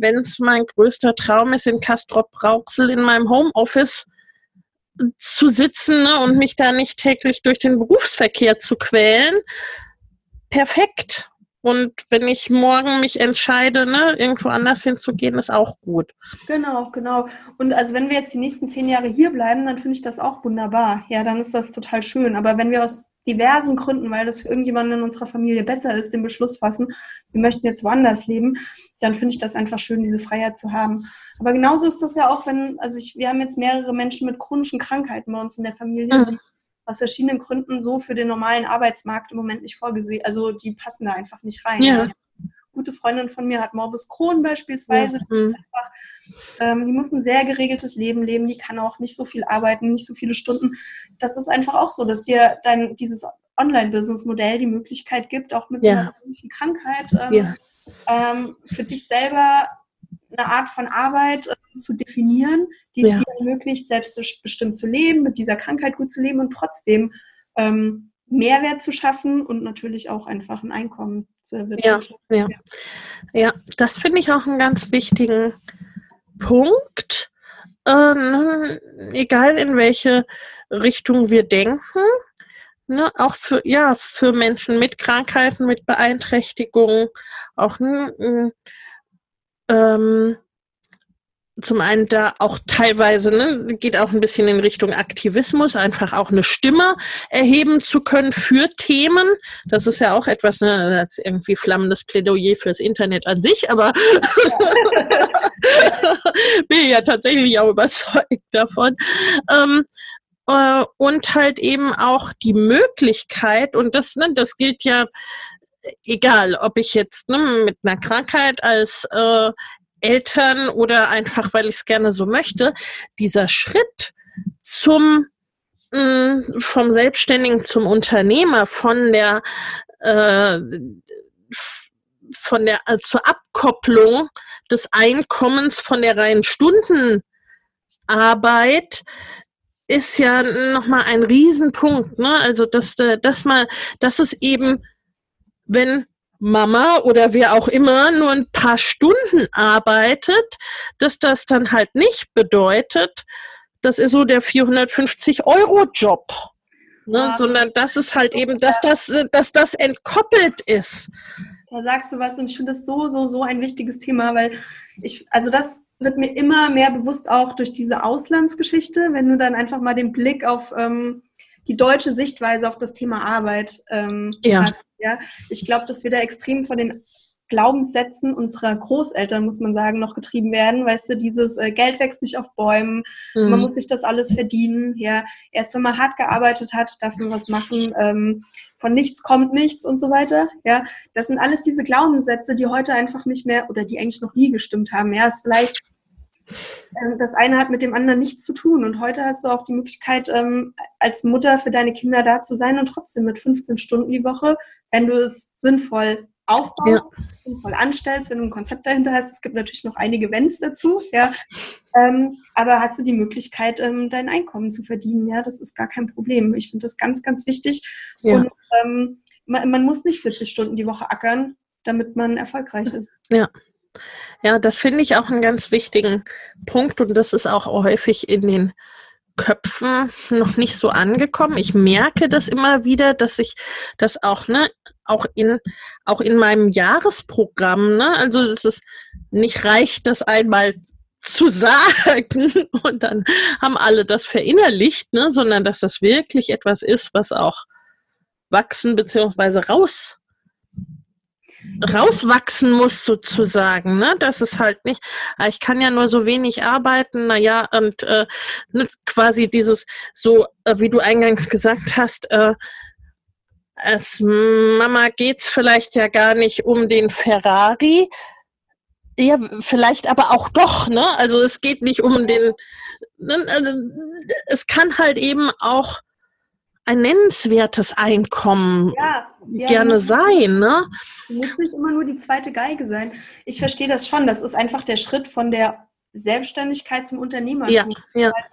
wenn es mein größter Traum ist, in Castrop Rauxel in meinem Homeoffice zu sitzen ne, und mich da nicht täglich durch den Berufsverkehr zu quälen, perfekt. Und wenn ich morgen mich entscheide, ne, irgendwo anders hinzugehen, ist auch gut. Genau, genau. Und also wenn wir jetzt die nächsten zehn Jahre hier bleiben, dann finde ich das auch wunderbar. Ja, dann ist das total schön. Aber wenn wir aus diversen Gründen, weil das für irgendjemanden in unserer Familie besser ist, den Beschluss fassen, wir möchten jetzt woanders leben, dann finde ich das einfach schön, diese Freiheit zu haben. Aber genauso ist das ja auch, wenn, also ich, wir haben jetzt mehrere Menschen mit chronischen Krankheiten bei uns in der Familie, mhm aus verschiedenen Gründen so für den normalen Arbeitsmarkt im Moment nicht vorgesehen. Also die passen da einfach nicht rein. Ja. Gute Freundin von mir hat Morbus Crohn beispielsweise. Mhm. Einfach, ähm, die muss ein sehr geregeltes Leben leben. Die kann auch nicht so viel arbeiten, nicht so viele Stunden. Das ist einfach auch so, dass dir dein dieses Online-Business-Modell die Möglichkeit gibt, auch mit ja. so einer Krankheit ähm, ja. ähm, für dich selber eine Art von Arbeit äh, zu definieren, die es ja. dir ermöglicht, selbstbestimmt zu leben, mit dieser Krankheit gut zu leben und trotzdem ähm, Mehrwert zu schaffen und natürlich auch einfach ein Einkommen zu erwirtschaften. Ja, ja. ja das finde ich auch einen ganz wichtigen Punkt. Ähm, egal in welche Richtung wir denken, ne, auch für, ja, für Menschen mit Krankheiten, mit Beeinträchtigungen, auch ne, ähm, zum einen da auch teilweise, ne, geht auch ein bisschen in Richtung Aktivismus, einfach auch eine Stimme erheben zu können für Themen. Das ist ja auch etwas, ne, irgendwie flammendes Plädoyer fürs Internet an sich, aber bin ja tatsächlich auch überzeugt davon. Ähm, äh, und halt eben auch die Möglichkeit, und das, ne, das gilt ja egal, ob ich jetzt ne, mit einer Krankheit als äh, Eltern oder einfach, weil ich es gerne so möchte, dieser Schritt zum mh, mm, vom Selbstständigen zum Unternehmer, von der äh, von der äh, zur Abkopplung des Einkommens von der reinen Stundenarbeit ist ja nochmal ein Riesenpunkt, ne? Also dass, äh, dass mal, dass es eben wenn Mama oder wer auch immer nur ein paar Stunden arbeitet, dass das dann halt nicht bedeutet, das ist so der 450 Euro Job, ne? Ja. sondern dass es halt eben, dass das, dass das entkoppelt ist Da sagst du was und ich finde das so, so, so ein wichtiges Thema, weil ich, also das wird mir immer mehr bewusst auch durch diese Auslandsgeschichte, wenn du dann einfach mal den Blick auf ähm, die deutsche Sichtweise auf das Thema Arbeit ähm, ja. hast. Ja? Ich glaube, dass wir da extrem von den Glaubenssätzen unserer Großeltern, muss man sagen, noch getrieben werden. Weißt du, dieses äh, Geld wächst nicht auf Bäumen, mhm. man muss sich das alles verdienen. Ja, erst wenn man hart gearbeitet hat, darf man was machen. Ähm, von nichts kommt nichts und so weiter. Ja, das sind alles diese Glaubenssätze, die heute einfach nicht mehr oder die eigentlich noch nie gestimmt haben. Ja, ist vielleicht das eine hat mit dem anderen nichts zu tun. Und heute hast du auch die Möglichkeit, ähm, als Mutter für deine Kinder da zu sein und trotzdem mit 15 Stunden die Woche, wenn du es sinnvoll aufbaust, ja. sinnvoll anstellst, wenn du ein Konzept dahinter hast. Es gibt natürlich noch einige Wenns dazu, ja. Ähm, aber hast du die Möglichkeit, ähm, dein Einkommen zu verdienen, ja, das ist gar kein Problem. Ich finde das ganz, ganz wichtig. Ja. Und ähm, man, man muss nicht 40 Stunden die Woche ackern, damit man erfolgreich ist. Ja. Ja, das finde ich auch einen ganz wichtigen Punkt und das ist auch häufig in den Köpfen noch nicht so angekommen. Ich merke das immer wieder, dass ich das auch, ne, auch in, auch in meinem Jahresprogramm, ne, also es ist nicht reicht, das einmal zu sagen und dann haben alle das verinnerlicht, ne, sondern dass das wirklich etwas ist, was auch wachsen beziehungsweise raus rauswachsen muss sozusagen, ne? Das ist halt nicht, ah, ich kann ja nur so wenig arbeiten, naja, und äh, ne, quasi dieses, so äh, wie du eingangs gesagt hast, äh, als Mama geht's vielleicht ja gar nicht um den Ferrari, ja, vielleicht aber auch doch, ne? Also es geht nicht um den, ne, also, es kann halt eben auch ein nennenswertes Einkommen ja, ja, gerne sein, ne? Muss nicht immer nur die zweite Geige sein. Ich verstehe das schon. Das ist einfach der Schritt von der Selbstständigkeit zum Unternehmer. Ja, ja. Halt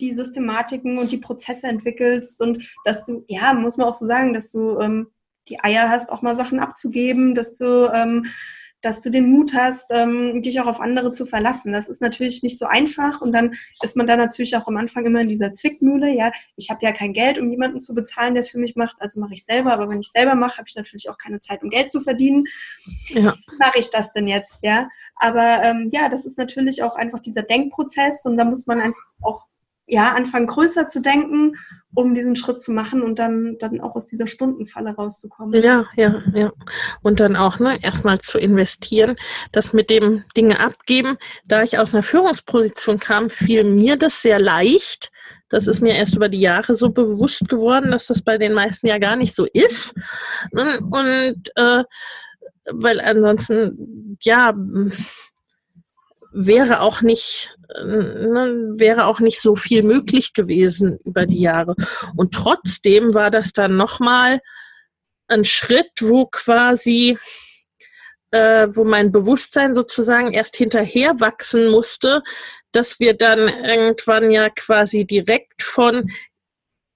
die Systematiken und die Prozesse entwickelst und dass du, ja, muss man auch so sagen, dass du ähm, die Eier hast, auch mal Sachen abzugeben, dass du ähm, dass du den Mut hast, ähm, dich auch auf andere zu verlassen. Das ist natürlich nicht so einfach und dann ist man da natürlich auch am Anfang immer in dieser Zwickmühle. Ja, ich habe ja kein Geld, um jemanden zu bezahlen, der es für mich macht, also mache ich selber. Aber wenn ich selber mache, habe ich natürlich auch keine Zeit, um Geld zu verdienen. Ja. Wie mache ich das denn jetzt? Ja, aber ähm, ja, das ist natürlich auch einfach dieser Denkprozess und da muss man einfach auch ja, anfangen größer zu denken, um diesen Schritt zu machen und dann, dann auch aus dieser Stundenfalle rauszukommen. Ja, ja, ja. Und dann auch, ne, erstmal zu investieren, das mit dem Dinge abgeben. Da ich aus einer Führungsposition kam, fiel mir das sehr leicht. Das ist mir erst über die Jahre so bewusst geworden, dass das bei den meisten ja gar nicht so ist. Und äh, weil ansonsten, ja, wäre auch nicht ne, wäre auch nicht so viel möglich gewesen über die Jahre. Und trotzdem war das dann nochmal ein Schritt, wo quasi, äh, wo mein Bewusstsein sozusagen erst hinterher wachsen musste, dass wir dann irgendwann ja quasi direkt von,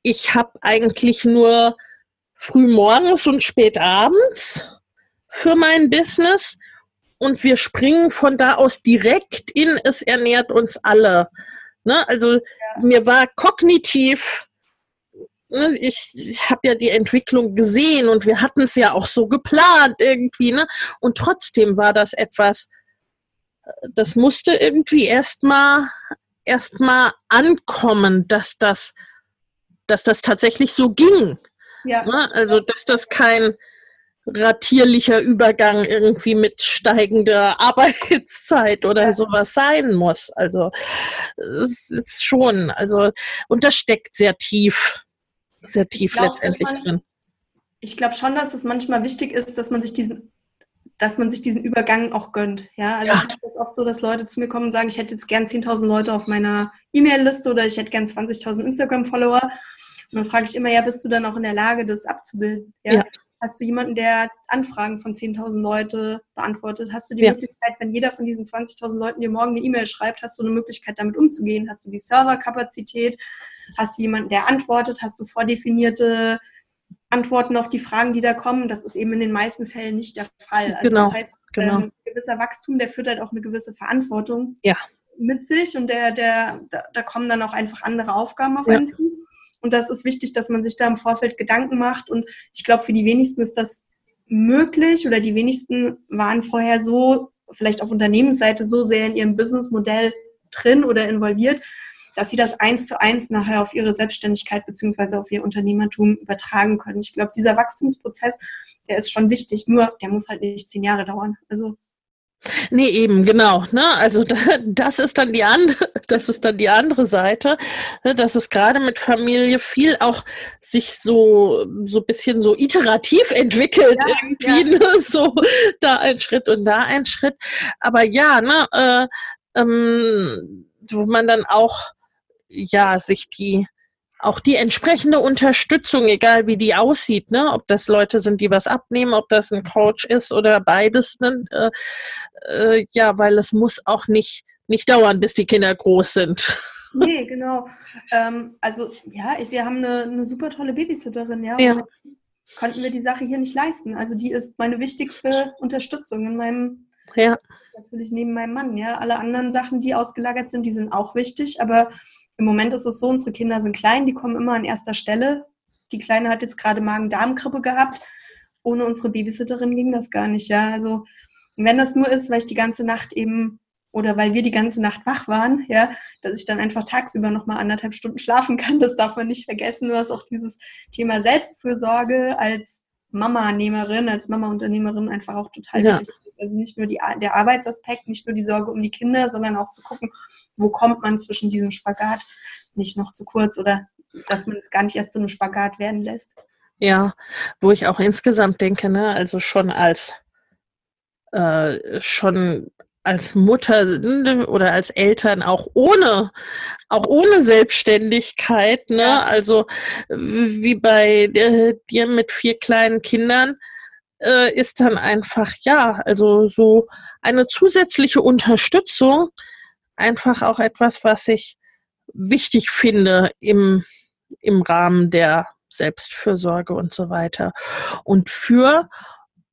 ich habe eigentlich nur früh morgens und spät abends für mein Business und wir springen von da aus direkt in es ernährt uns alle. Ne? Also ja. mir war kognitiv, ne, ich, ich habe ja die Entwicklung gesehen und wir hatten es ja auch so geplant irgendwie, ne? Und trotzdem war das etwas, das musste irgendwie erstmal erstmal ankommen, dass das, dass das tatsächlich so ging. Ja. Ne? Also dass das kein ratierlicher Übergang irgendwie mit steigender Arbeitszeit oder sowas sein muss. Also es ist schon, also und das steckt sehr tief, sehr tief glaub, letztendlich man, drin. Ich glaube schon, dass es manchmal wichtig ist, dass man sich diesen dass man sich diesen Übergang auch gönnt. Ja, also ja. ich habe das oft so, dass Leute zu mir kommen und sagen, ich hätte jetzt gern 10.000 Leute auf meiner E-Mail-Liste oder ich hätte gern 20.000 Instagram-Follower. Und dann frage ich immer, ja, bist du dann auch in der Lage, das abzubilden? Ja. ja. Hast du jemanden, der Anfragen von 10.000 Leute beantwortet? Hast du die ja. Möglichkeit, wenn jeder von diesen 20.000 Leuten dir morgen eine E-Mail schreibt, hast du eine Möglichkeit, damit umzugehen? Hast du die Serverkapazität? Hast du jemanden, der antwortet? Hast du vordefinierte Antworten auf die Fragen, die da kommen? Das ist eben in den meisten Fällen nicht der Fall. Also genau. das heißt, genau. ähm, gewisser Wachstum, der führt halt auch eine gewisse Verantwortung ja. mit sich und der, der, da, da kommen dann auch einfach andere Aufgaben auf ja. einen zu. Und das ist wichtig, dass man sich da im Vorfeld Gedanken macht. Und ich glaube, für die wenigsten ist das möglich oder die wenigsten waren vorher so, vielleicht auf Unternehmensseite, so sehr in ihrem Businessmodell drin oder involviert, dass sie das eins zu eins nachher auf ihre Selbstständigkeit beziehungsweise auf ihr Unternehmertum übertragen können. Ich glaube, dieser Wachstumsprozess, der ist schon wichtig, nur der muss halt nicht zehn Jahre dauern. Also Nee, eben, genau. Ne? Also das ist dann die andere, das ist dann die andere Seite, ne? dass es gerade mit Familie viel auch sich so so bisschen so iterativ entwickelt ja, irgendwie, ja. Ne? so da ein Schritt und da ein Schritt. Aber ja, ne, äh, ähm, wo man dann auch ja sich die auch die entsprechende Unterstützung, egal wie die aussieht, ne? ob das Leute sind, die was abnehmen, ob das ein Coach ist oder beides, ne? äh, äh, ja, weil es muss auch nicht, nicht dauern, bis die Kinder groß sind. Nee, genau. Ähm, also ja, wir haben eine, eine super tolle Babysitterin, ja. ja. Konnten wir die Sache hier nicht leisten. Also die ist meine wichtigste Unterstützung in meinem, ja. natürlich neben meinem Mann, ja. Alle anderen Sachen, die ausgelagert sind, die sind auch wichtig, aber im Moment ist es so, unsere Kinder sind klein, die kommen immer an erster Stelle. Die Kleine hat jetzt gerade Magen-Darm-Grippe gehabt. Ohne unsere Babysitterin ging das gar nicht, ja. Also, wenn das nur ist, weil ich die ganze Nacht eben oder weil wir die ganze Nacht wach waren, ja, dass ich dann einfach tagsüber nochmal anderthalb Stunden schlafen kann, das darf man nicht vergessen. Du hast auch dieses Thema Selbstfürsorge als Mama-Nehmerin, als Mama-Unternehmerin einfach auch total ja. wichtig. Also nicht nur die, der Arbeitsaspekt, nicht nur die Sorge um die Kinder, sondern auch zu gucken, wo kommt man zwischen diesem Spagat nicht noch zu kurz oder dass man es gar nicht erst zu einem Spagat werden lässt. Ja, wo ich auch insgesamt denke, ne, also schon als äh, schon als Mutter oder als Eltern auch ohne auch ohne Selbstständigkeit, ne? Ja. Also wie bei dir mit vier kleinen Kindern äh, ist dann einfach ja, also so eine zusätzliche Unterstützung einfach auch etwas, was ich wichtig finde im im Rahmen der Selbstfürsorge und so weiter. Und für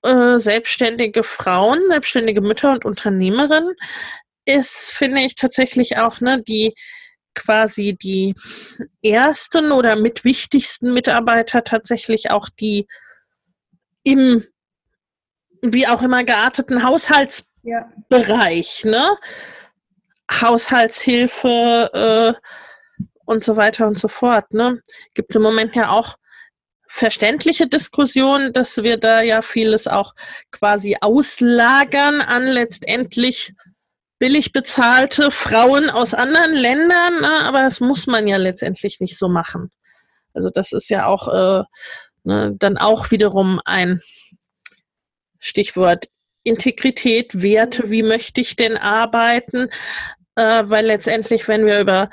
äh, selbstständige Frauen, selbstständige Mütter und Unternehmerinnen ist, finde ich tatsächlich auch, ne, die quasi die ersten oder mit wichtigsten Mitarbeiter tatsächlich auch die im wie auch immer gearteten Haushaltsbereich, ja. ne? Haushaltshilfe äh, und so weiter und so fort. Ne? Gibt im Moment ja auch verständliche Diskussion, dass wir da ja vieles auch quasi auslagern an letztendlich billig bezahlte Frauen aus anderen Ländern, ne? aber das muss man ja letztendlich nicht so machen. Also das ist ja auch äh, ne, dann auch wiederum ein Stichwort Integrität, Werte, wie möchte ich denn arbeiten? Äh, weil letztendlich, wenn wir über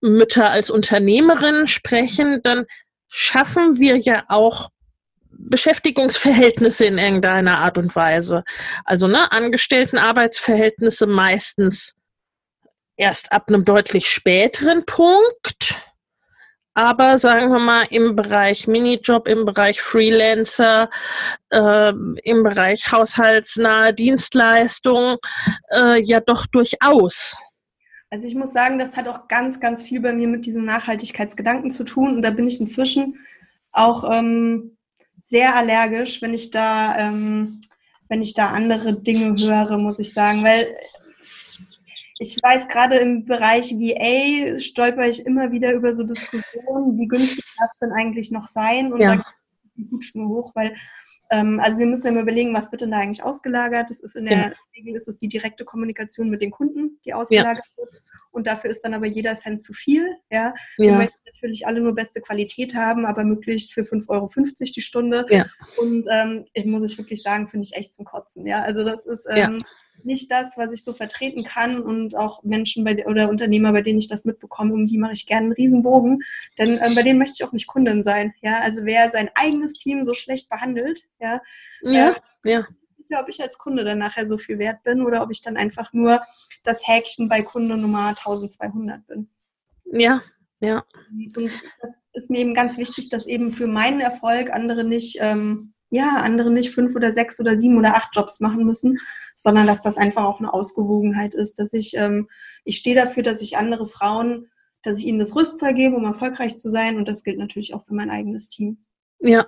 Mütter als Unternehmerinnen sprechen, dann schaffen wir ja auch Beschäftigungsverhältnisse in irgendeiner Art und Weise. Also ne, Angestelltenarbeitsverhältnisse meistens erst ab einem deutlich späteren Punkt. Aber sagen wir mal im Bereich Minijob, im Bereich Freelancer, äh, im Bereich haushaltsnahe Dienstleistung, äh, ja doch durchaus. Also ich muss sagen, das hat auch ganz, ganz viel bei mir mit diesem Nachhaltigkeitsgedanken zu tun. Und da bin ich inzwischen auch ähm, sehr allergisch, wenn ich da, ähm, wenn ich da andere Dinge höre, muss ich sagen. Weil ich weiß, gerade im Bereich VA stolper ich immer wieder über so Diskussionen, wie günstig das denn eigentlich noch sein? Und ja. da geht die Hutschnur hoch, weil ähm, also wir müssen ja immer überlegen, was wird denn da eigentlich ausgelagert? Das ist in der ja. Regel ist es die direkte Kommunikation mit den Kunden, die ausgelagert ja. wird. Und dafür ist dann aber jeder Cent zu viel. Ja? Wir möchten natürlich alle nur beste Qualität haben, aber möglichst für 5,50 Euro die Stunde. Und ähm, muss ich wirklich sagen, finde ich echt zum Kotzen. Ja? Also das ist ähm, nicht das, was ich so vertreten kann und auch Menschen bei, oder Unternehmer, bei denen ich das mitbekomme, um die mache ich gerne einen Riesenbogen, denn ähm, bei denen möchte ich auch nicht Kundin sein. Ja, also wer sein eigenes Team so schlecht behandelt, ja, ja, äh, ja. Ich ob ich als Kunde dann nachher so viel wert bin oder ob ich dann einfach nur das Häkchen bei Kunde Nummer 1200 bin. Ja, ja. Und das ist mir eben ganz wichtig, dass eben für meinen Erfolg andere nicht ähm, ja, andere nicht fünf oder sechs oder sieben oder acht Jobs machen müssen, sondern dass das einfach auch eine Ausgewogenheit ist, dass ich, ähm, ich stehe dafür, dass ich andere Frauen, dass ich ihnen das Rüstzeug gebe, um erfolgreich zu sein und das gilt natürlich auch für mein eigenes Team. Ja,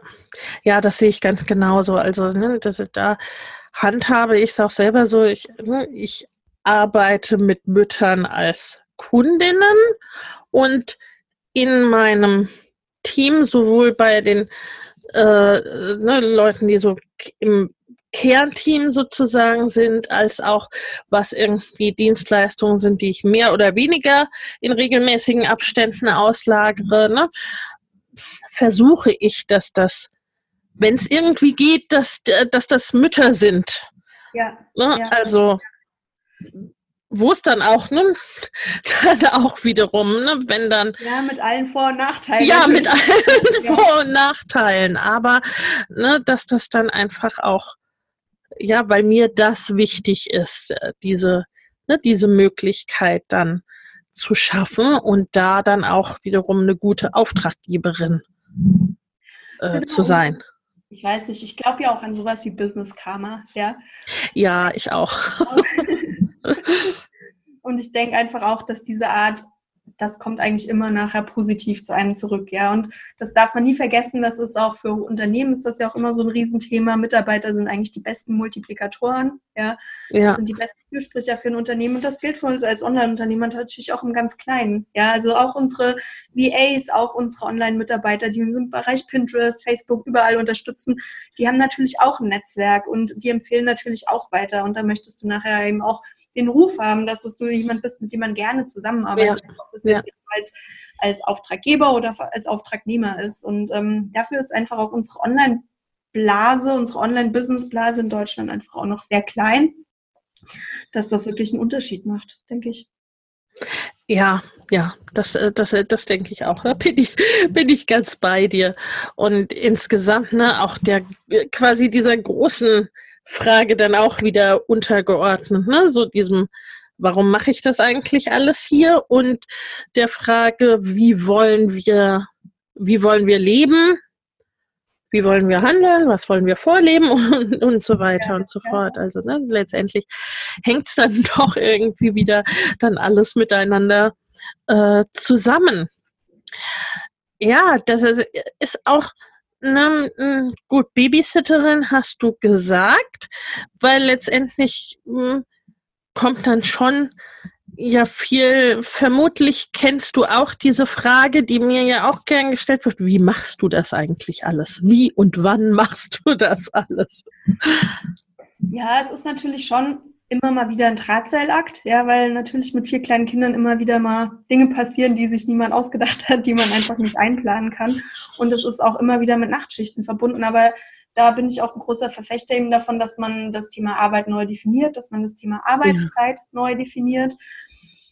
ja, das sehe ich ganz genauso. Also ne, das, da handhabe ich es auch selber so. Ich, ne, ich arbeite mit Müttern als Kundinnen und in meinem Team, sowohl bei den äh, ne, Leuten, die so im Kernteam sozusagen sind, als auch was irgendwie Dienstleistungen sind, die ich mehr oder weniger in regelmäßigen Abständen auslagere, ne, versuche ich, dass das, wenn es irgendwie geht, dass, dass das Mütter sind. Ja, ne? ja. Also wo es dann auch, ne, dann auch wiederum, ne, wenn dann. Ja, mit allen Vor- und Nachteilen. Ja, mit allen ja. Vor- und Nachteilen. Aber, ne, dass das dann einfach auch, ja, weil mir das wichtig ist, äh, diese, ne, diese Möglichkeit dann zu schaffen und da dann auch wiederum eine gute Auftraggeberin äh, genau. zu sein. Ich weiß nicht, ich glaube ja auch an sowas wie Business Karma, ja. Ja, ich auch. Und ich denke einfach auch, dass diese Art das kommt eigentlich immer nachher positiv zu einem zurück, ja. Und das darf man nie vergessen, das ist auch für Unternehmen ist das ja auch immer so ein Riesenthema. Mitarbeiter sind eigentlich die besten Multiplikatoren, ja. ja. Das sind die besten Fürsprecher für ein Unternehmen. Und das gilt für uns als Online-Unternehmer natürlich auch im ganz Kleinen, ja. Also auch unsere VAs, auch unsere Online-Mitarbeiter, die uns im Bereich Pinterest, Facebook überall unterstützen, die haben natürlich auch ein Netzwerk und die empfehlen natürlich auch weiter. Und da möchtest du nachher eben auch den Ruf haben, dass du jemand bist, mit dem man gerne zusammenarbeitet. Ja das ja. jetzt als, als Auftraggeber oder als Auftragnehmer ist. Und ähm, dafür ist einfach auch unsere Online-Blase, unsere Online-Business-Blase in Deutschland einfach auch noch sehr klein, dass das wirklich einen Unterschied macht, denke ich. Ja, ja, das, äh, das, äh, das denke ich auch. Da bin ich, bin ich ganz bei dir. Und insgesamt, ne, auch der quasi dieser großen Frage dann auch wieder untergeordnet, ne? So diesem warum mache ich das eigentlich alles hier? Und der Frage, wie wollen wir, wie wollen wir leben? Wie wollen wir handeln? Was wollen wir vorleben? Und, und so weiter ja, und so ja. fort. Also ne, letztendlich hängt es dann doch irgendwie wieder dann alles miteinander äh, zusammen. Ja, das ist, ist auch na, gut, Babysitterin hast du gesagt, weil letztendlich hm, kommt dann schon ja viel, vermutlich kennst du auch diese Frage, die mir ja auch gern gestellt wird, wie machst du das eigentlich alles? Wie und wann machst du das alles? Ja, es ist natürlich schon immer mal wieder ein Drahtseilakt, ja, weil natürlich mit vier kleinen Kindern immer wieder mal Dinge passieren, die sich niemand ausgedacht hat, die man einfach nicht einplanen kann. Und es ist auch immer wieder mit Nachtschichten verbunden. Aber da bin ich auch ein großer Verfechter eben davon, dass man das Thema Arbeit neu definiert, dass man das Thema Arbeitszeit ja. neu definiert.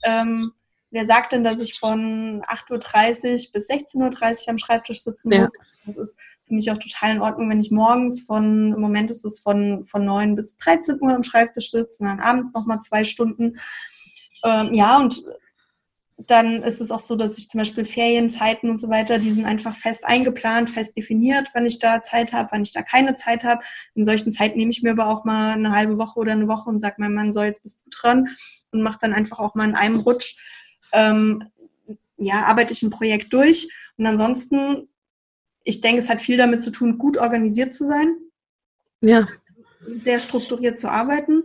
Ähm, wer sagt denn, dass ich von 8.30 Uhr bis 16.30 Uhr am Schreibtisch sitzen muss? Ja. Das ist für mich auch total in Ordnung, wenn ich morgens von, im Moment ist es von, von 9 bis 13 Uhr am Schreibtisch sitze und dann abends nochmal zwei Stunden. Ähm, ja, und dann ist es auch so, dass ich zum Beispiel Ferienzeiten und so weiter, die sind einfach fest eingeplant, fest definiert, wenn ich da Zeit habe, wenn ich da keine Zeit habe. In solchen Zeiten nehme ich mir aber auch mal eine halbe Woche oder eine Woche und sage mein Mann, so jetzt bist du dran und mache dann einfach auch mal in einem Rutsch, ähm, ja, arbeite ich ein Projekt durch. Und ansonsten, ich denke, es hat viel damit zu tun, gut organisiert zu sein. Ja. Sehr strukturiert zu arbeiten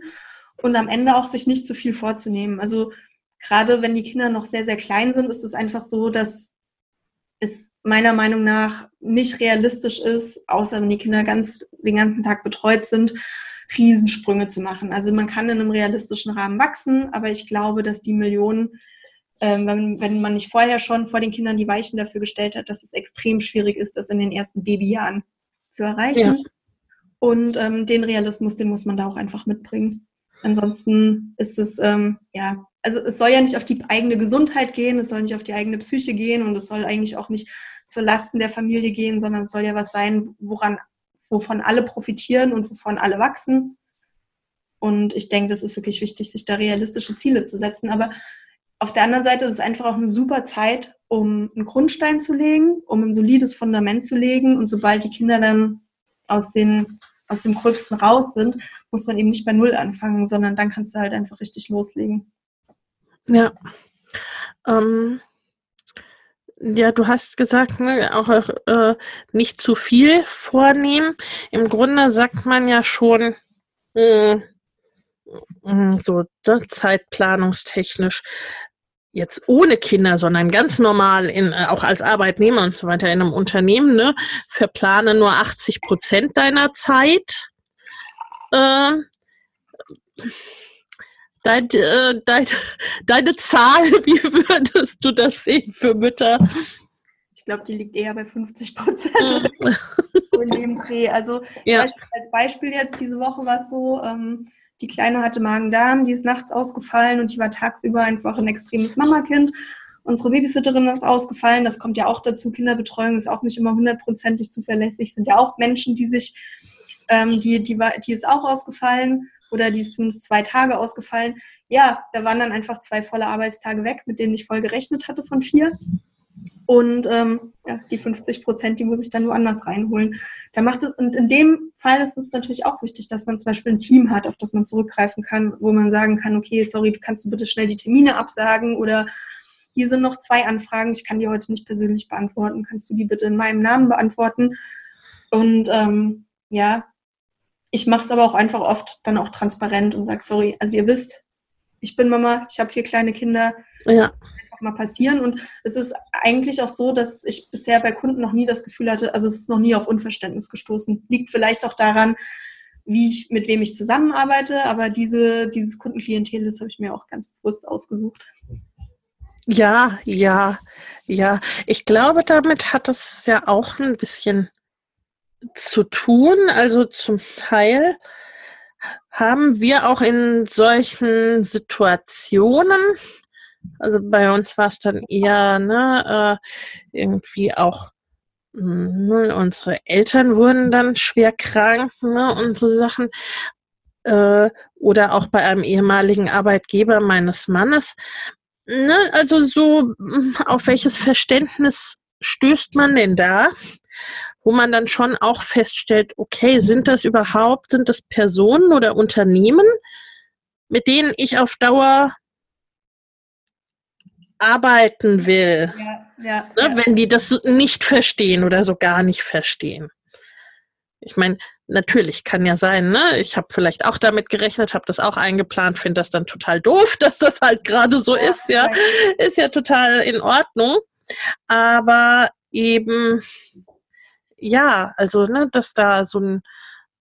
und am Ende auch sich nicht zu viel vorzunehmen. Also gerade wenn die Kinder noch sehr, sehr klein sind, ist es einfach so, dass es meiner Meinung nach nicht realistisch ist, außer wenn die Kinder ganz den ganzen Tag betreut sind, Riesensprünge zu machen. Also man kann in einem realistischen Rahmen wachsen, aber ich glaube, dass die Millionen, ähm, wenn, wenn man nicht vorher schon vor den Kindern die Weichen dafür gestellt hat, dass es extrem schwierig ist, das in den ersten Babyjahren zu erreichen. Ja. Und ähm, den Realismus, den muss man da auch einfach mitbringen. Ansonsten ist es, ähm, ja, also es soll ja nicht auf die eigene Gesundheit gehen, es soll nicht auf die eigene Psyche gehen und es soll eigentlich auch nicht zur Lasten der Familie gehen, sondern es soll ja was sein, woran, wovon alle profitieren und wovon alle wachsen. Und ich denke, das ist wirklich wichtig, sich da realistische Ziele zu setzen. Aber auf der anderen Seite ist es einfach auch eine super Zeit, um einen Grundstein zu legen, um ein solides Fundament zu legen. Und sobald die Kinder dann aus, den, aus dem Gröbsten raus sind, muss man eben nicht bei Null anfangen, sondern dann kannst du halt einfach richtig loslegen. Ja. Ähm, Ja, du hast gesagt, ne, auch äh, nicht zu viel vornehmen. Im Grunde sagt man ja schon äh, so ne, zeitplanungstechnisch jetzt ohne Kinder, sondern ganz normal in, äh, auch als Arbeitnehmer und so weiter in einem Unternehmen, ne, verplane nur 80 Prozent deiner Zeit. Äh, dein, äh, dein, deine Zahl, wie würdest du das sehen für Mütter? Ich glaube, die liegt eher bei 50 Prozent in dem Dreh. Also ja. als Beispiel jetzt diese Woche war es so, ähm, die Kleine hatte Magen-Darm, die ist nachts ausgefallen und die war tagsüber einfach ein extremes Mamakind. Unsere Babysitterin ist ausgefallen, das kommt ja auch dazu. Kinderbetreuung ist auch nicht immer hundertprozentig zuverlässig, sind ja auch Menschen, die sich, ähm, die, die, die ist auch ausgefallen oder die ist zumindest zwei Tage ausgefallen. Ja, da waren dann einfach zwei volle Arbeitstage weg, mit denen ich voll gerechnet hatte von vier. Und ähm, ja, die 50 Prozent, die muss ich dann woanders reinholen. Da macht es, und in dem Fall ist es natürlich auch wichtig, dass man zum Beispiel ein Team hat, auf das man zurückgreifen kann, wo man sagen kann, okay, sorry, du kannst du bitte schnell die Termine absagen oder hier sind noch zwei Anfragen, ich kann die heute nicht persönlich beantworten, kannst du die bitte in meinem Namen beantworten? Und ähm, ja, ich mache es aber auch einfach oft dann auch transparent und sage, sorry, also ihr wisst, ich bin Mama, ich habe vier kleine Kinder. Ja. Einfach mal passieren. Und es ist eigentlich auch so, dass ich bisher bei Kunden noch nie das Gefühl hatte, also es ist noch nie auf Unverständnis gestoßen. Liegt vielleicht auch daran, wie ich, mit wem ich zusammenarbeite, aber diese, dieses Kundenklientel, das habe ich mir auch ganz bewusst ausgesucht. Ja, ja, ja. Ich glaube, damit hat es ja auch ein bisschen zu tun. Also zum Teil haben wir auch in solchen Situationen, also bei uns war es dann eher ne, äh, irgendwie auch hm, ne, unsere Eltern wurden dann schwer krank ne, und so Sachen. Äh, oder auch bei einem ehemaligen Arbeitgeber meines Mannes. Ne, also so, hm, auf welches Verständnis stößt man denn da? wo man dann schon auch feststellt, okay, sind das überhaupt, sind das Personen oder Unternehmen, mit denen ich auf Dauer arbeiten will, ja, ja, ne, ja. wenn die das nicht verstehen oder so gar nicht verstehen. Ich meine, natürlich kann ja sein, ne? Ich habe vielleicht auch damit gerechnet, habe das auch eingeplant, finde das dann total doof, dass das halt gerade so ist, ja. Ist ja total in Ordnung. Aber eben, ja, also, ne, dass da so ein,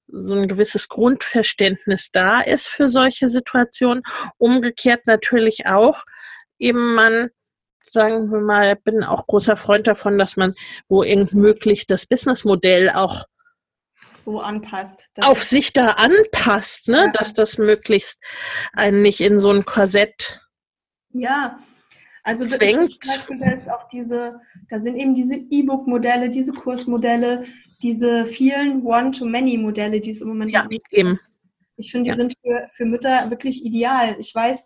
so ein gewisses Grundverständnis da ist für solche Situationen. Umgekehrt natürlich auch, eben man, sagen wir mal, bin auch großer Freund davon, dass man wo irgend möglich das Businessmodell auch so anpasst. Auf sich da anpasst, ne? Ja. dass das möglichst einen nicht in so ein Korsett ja. Also zwängt. zum Beispiel, da ist auch diese, da sind eben diese E-Book-Modelle, diese Kursmodelle, diese vielen One-to-Many-Modelle, die es im Moment ja, gibt. Eben. Ich finde, die ja. sind für, für Mütter wirklich ideal. Ich weiß,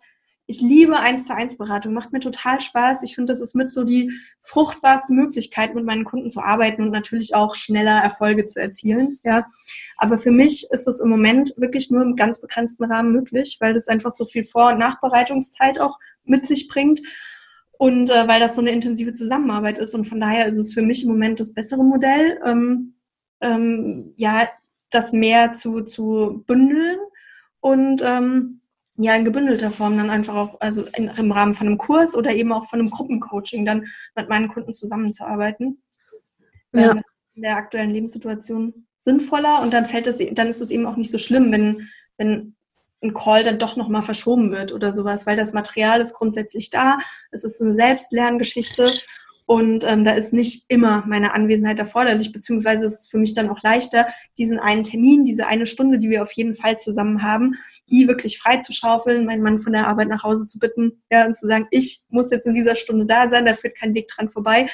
ich liebe eins zu eins Beratung, macht mir total Spaß. Ich finde, das ist mit so die fruchtbarste Möglichkeit, mit meinen Kunden zu arbeiten und natürlich auch schneller Erfolge zu erzielen. Ja, aber für mich ist das im Moment wirklich nur im ganz begrenzten Rahmen möglich, weil das einfach so viel Vor- und Nachbereitungszeit auch mit sich bringt und äh, weil das so eine intensive Zusammenarbeit ist. Und von daher ist es für mich im Moment das bessere Modell, ähm, ähm, ja, das mehr zu, zu bündeln und ähm, ja, in gebündelter Form dann einfach auch, also im Rahmen von einem Kurs oder eben auch von einem Gruppencoaching dann mit meinen Kunden zusammenzuarbeiten. Ja. In der aktuellen Lebenssituation sinnvoller und dann fällt es, dann ist es eben auch nicht so schlimm, wenn, wenn ein Call dann doch nochmal verschoben wird oder sowas, weil das Material ist grundsätzlich da. Es ist eine Selbstlerngeschichte und ähm, da ist nicht immer meine Anwesenheit erforderlich, beziehungsweise ist es für mich dann auch leichter, diesen einen Termin, diese eine Stunde, die wir auf jeden Fall zusammen haben, die wirklich frei zu schaufeln, meinen Mann von der Arbeit nach Hause zu bitten ja, und zu sagen, ich muss jetzt in dieser Stunde da sein, da führt kein Weg dran vorbei,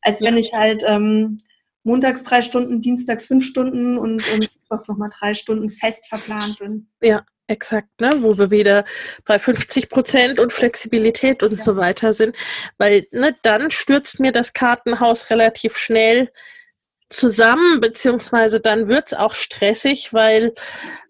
als wenn ich halt ähm, montags drei Stunden, dienstags fünf Stunden und, und was nochmal drei Stunden fest verplant bin. Ja, Exakt, ne? wo wir wieder bei 50 Prozent und Flexibilität und ja. so weiter sind, weil ne, dann stürzt mir das Kartenhaus relativ schnell zusammen, beziehungsweise dann wird's auch stressig, weil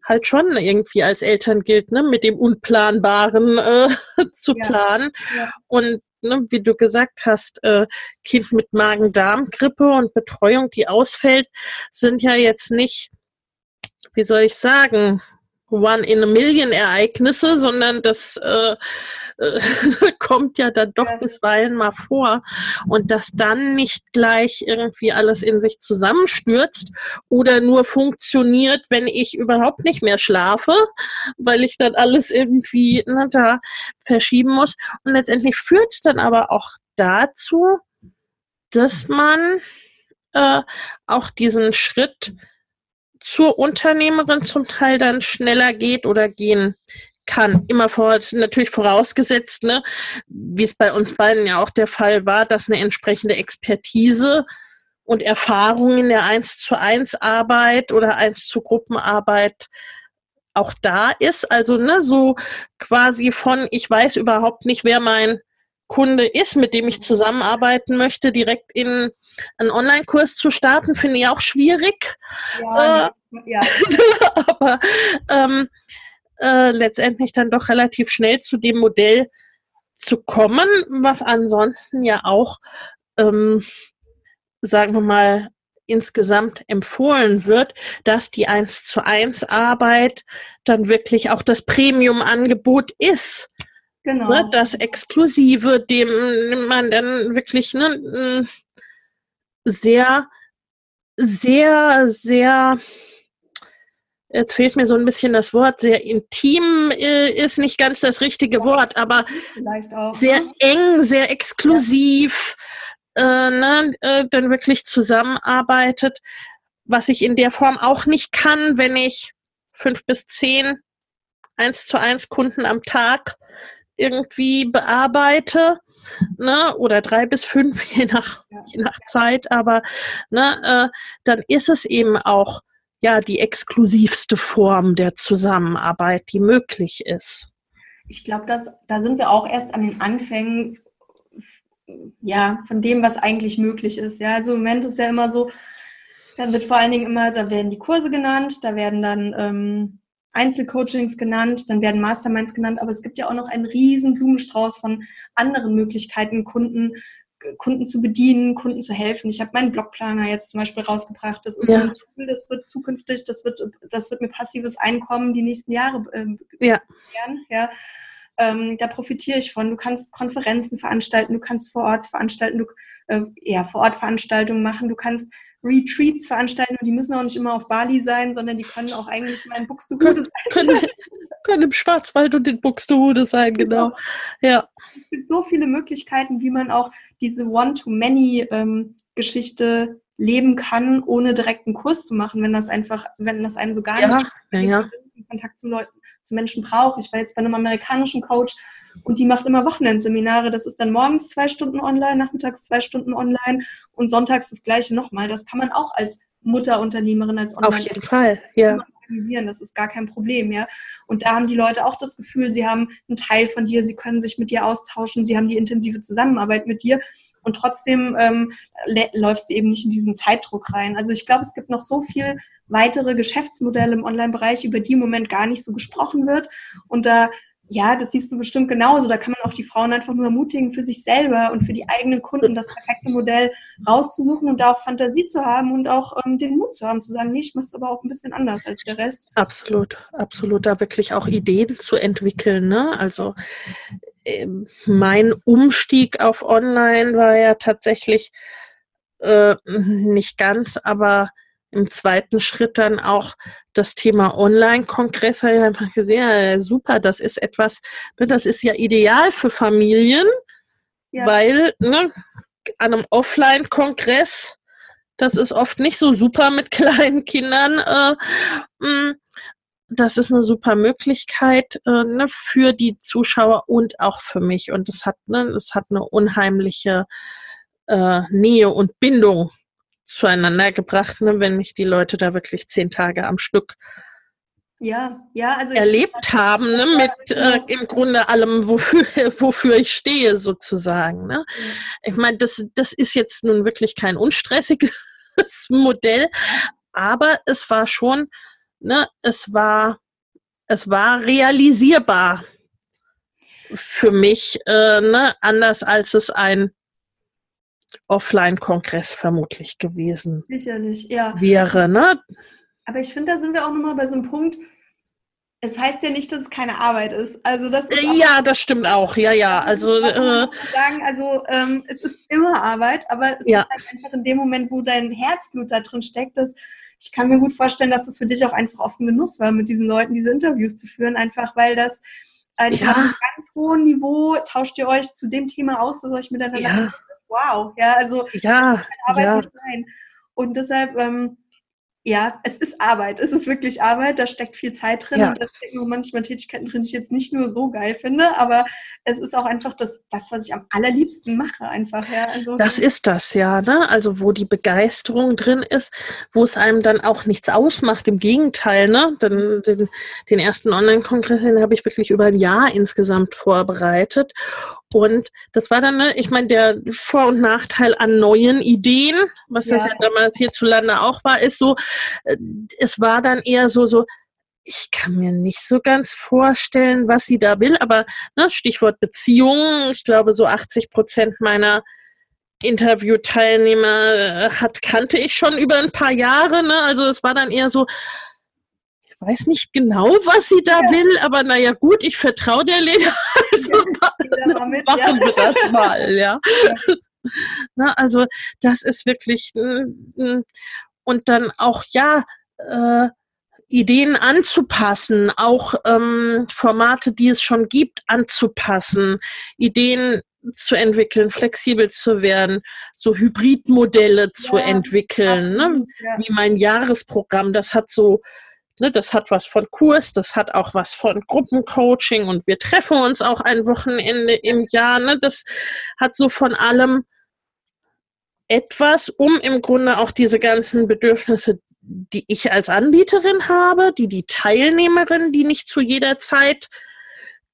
halt schon irgendwie als Eltern gilt, ne, mit dem Unplanbaren äh, zu ja. planen. Ja. Und ne, wie du gesagt hast, äh, Kind mit Magen-Darm-Grippe und Betreuung, die ausfällt, sind ja jetzt nicht, wie soll ich sagen, One in a Million Ereignisse, sondern das äh, äh, kommt ja dann doch ja. bisweilen mal vor. Und dass dann nicht gleich irgendwie alles in sich zusammenstürzt oder nur funktioniert, wenn ich überhaupt nicht mehr schlafe, weil ich dann alles irgendwie ne, da verschieben muss. Und letztendlich führt es dann aber auch dazu, dass man äh, auch diesen Schritt zur Unternehmerin zum Teil dann schneller geht oder gehen kann. Immer vor, natürlich vorausgesetzt, ne, wie es bei uns beiden ja auch der Fall war, dass eine entsprechende Expertise und Erfahrung in der 1 zu 1 Arbeit oder 1 zu Gruppenarbeit auch da ist. Also ne, so quasi von, ich weiß überhaupt nicht, wer mein Kunde ist, mit dem ich zusammenarbeiten möchte, direkt in einen Online-Kurs zu starten, finde ich auch schwierig. Ja, äh, ja. aber ähm, äh, letztendlich dann doch relativ schnell zu dem Modell zu kommen, was ansonsten ja auch, ähm, sagen wir mal, insgesamt empfohlen wird, dass die 1 zu 1 Arbeit dann wirklich auch das Premium-Angebot ist. Genau. Ne, das Exklusive, dem man dann wirklich ne, sehr, sehr, sehr, jetzt fehlt mir so ein bisschen das Wort, sehr intim äh, ist nicht ganz das richtige Wort, aber sehr ne? eng, sehr exklusiv, ja. äh, ne, äh, dann wirklich zusammenarbeitet, was ich in der Form auch nicht kann, wenn ich fünf bis zehn eins zu eins Kunden am Tag irgendwie bearbeite ne, oder drei bis fünf, je nach, je nach Zeit, aber ne, äh, dann ist es eben auch ja die exklusivste Form der Zusammenarbeit, die möglich ist. Ich glaube, da sind wir auch erst an den Anfängen ja, von dem, was eigentlich möglich ist. Ja, also im Moment ist ja immer so, da wird vor allen Dingen immer, da werden die Kurse genannt, da werden dann ähm, Einzelcoachings genannt, dann werden Masterminds genannt, aber es gibt ja auch noch einen riesen Blumenstrauß von anderen Möglichkeiten, Kunden, Kunden zu bedienen, Kunden zu helfen. Ich habe meinen Blogplaner jetzt zum Beispiel rausgebracht. Das ist ja. ein Tool, das wird zukünftig, das wird, das wird mir passives Einkommen die nächsten Jahre äh, ja. ja. Ähm, da profitiere ich von. Du kannst Konferenzen veranstalten, du kannst vor Ort veranstalten, du, äh, ja, vor Ort Veranstaltungen machen, du kannst Retreats veranstalten und die müssen auch nicht immer auf Bali sein, sondern die können auch eigentlich mal in Buxtehude sein. Können, können im Schwarzwald und in Buxtehude sein, genau. genau. Ja. Es gibt so viele Möglichkeiten, wie man auch diese One-to-Many-Geschichte ähm, leben kann, ohne direkt einen Kurs zu machen, wenn das einfach, wenn das einen so gar ja, nicht ja, ja. Kontakt zu Leuten, zu Menschen braucht. Ich war jetzt bei einem amerikanischen Coach und die macht immer Wochenendseminare. Das ist dann morgens zwei Stunden online, nachmittags zwei Stunden online und sonntags das gleiche nochmal. Das kann man auch als Mutterunternehmerin, als Online. Auf jeden Fall, ja. Das ist gar kein Problem, ja. Und da haben die Leute auch das Gefühl, sie haben einen Teil von dir, sie können sich mit dir austauschen, sie haben die intensive Zusammenarbeit mit dir und trotzdem ähm, läufst du eben nicht in diesen Zeitdruck rein. Also ich glaube, es gibt noch so viel weitere Geschäftsmodelle im Online-Bereich, über die im Moment gar nicht so gesprochen wird. Und da ja, das siehst du bestimmt genauso. Da kann man auch die Frauen einfach nur ermutigen, für sich selber und für die eigenen Kunden das perfekte Modell rauszusuchen und da auch Fantasie zu haben und auch ähm, den Mut zu haben, zu sagen, nee, ich mache es aber auch ein bisschen anders als der Rest. Absolut, absolut. Da wirklich auch Ideen zu entwickeln. Ne? Also äh, mein Umstieg auf Online war ja tatsächlich äh, nicht ganz, aber im zweiten Schritt dann auch das Thema Online-Kongress, habe ich einfach gesehen, ja, super, das ist etwas, ne, das ist ja ideal für Familien, ja. weil ne, an einem Offline-Kongress, das ist oft nicht so super mit kleinen Kindern. Äh, mm, das ist eine super Möglichkeit äh, ne, für die Zuschauer und auch für mich. Und es hat, ne, es hat eine unheimliche äh, Nähe und Bindung zueinander gebracht, ne, wenn mich die Leute da wirklich zehn Tage am Stück ja, ja, also erlebt haben, ne, mit äh, im Grunde allem, wofür, wofür ich stehe, sozusagen. Ne? Ich meine, das, das ist jetzt nun wirklich kein unstressiges Modell, aber es war schon, ne, es war, es war realisierbar. für mich äh, ne, anders als es ein Offline-Kongress vermutlich gewesen Sicherlich, ja. wäre. Ne? Aber ich finde, da sind wir auch nochmal bei so einem Punkt, es heißt ja nicht, dass es keine Arbeit ist. Also das ist ja, das stimmt auch. Ja, ja. Also äh, sagen, also ähm, es ist immer Arbeit, aber es Ja. ist halt einfach in dem Moment, wo dein Herzblut da drin steckt, dass ich kann mir gut vorstellen, dass das für dich auch einfach oft ein Genuss war, mit diesen Leuten diese Interviews zu führen, einfach weil das einfach Ja. auf einem ganz hohen Niveau tauscht ihr euch zu dem Thema aus, dass euch miteinander Ja. Wow, ja, also ja, Arbeit ja, nicht sein. Und deshalb, ähm, ja, es ist Arbeit. Es ist wirklich Arbeit. Da steckt viel Zeit drin. Ja. Und da stecken auch manchmal Tätigkeiten drin, die ich jetzt nicht nur so geil finde, aber es ist auch einfach das, das was ich am allerliebsten mache, einfach. Ja. Also, das ist das ja, ne? Also wo die Begeisterung drin ist, wo es einem dann auch nichts ausmacht. Im Gegenteil, ne? Den, den, den ersten Online-Kongress, den habe ich wirklich über ein Jahr insgesamt vorbereitet. Und das war dann, ne, ich meine, der Vor- und Nachteil an neuen Ideen, was das Ja. ja damals hierzulande auch war, ist so, es war dann eher so, so, ich kann mir nicht so ganz vorstellen, was sie da will, aber ne, Stichwort Beziehungen, ich glaube, so 80 Prozent meiner Interviewteilnehmer äh, hat, kannte ich schon über ein paar Jahre. Ne? Also es war dann eher so, ich weiß nicht genau, was sie da Ja. will, aber naja gut, ich vertraue der Leder. Also jeder mal mit, ja. machen wir das mal, ja. Na, also das ist wirklich mm, und dann auch ja äh, Ideen anzupassen, auch ähm, Formate, die es schon gibt, anzupassen, Ideen zu entwickeln, flexibel zu werden, so Hybridmodelle zu Ja, entwickeln, ne? Absolut, ja. wie mein Jahresprogramm, das hat so, ne, das hat was von Kurs, das hat auch was von Gruppencoaching und wir treffen uns auch ein Wochenende im Jahr, ne, das hat so von allem etwas, um im Grunde auch diese ganzen Bedürfnisse, die ich als Anbieterin habe, die die Teilnehmerin, die nicht zu jeder Zeit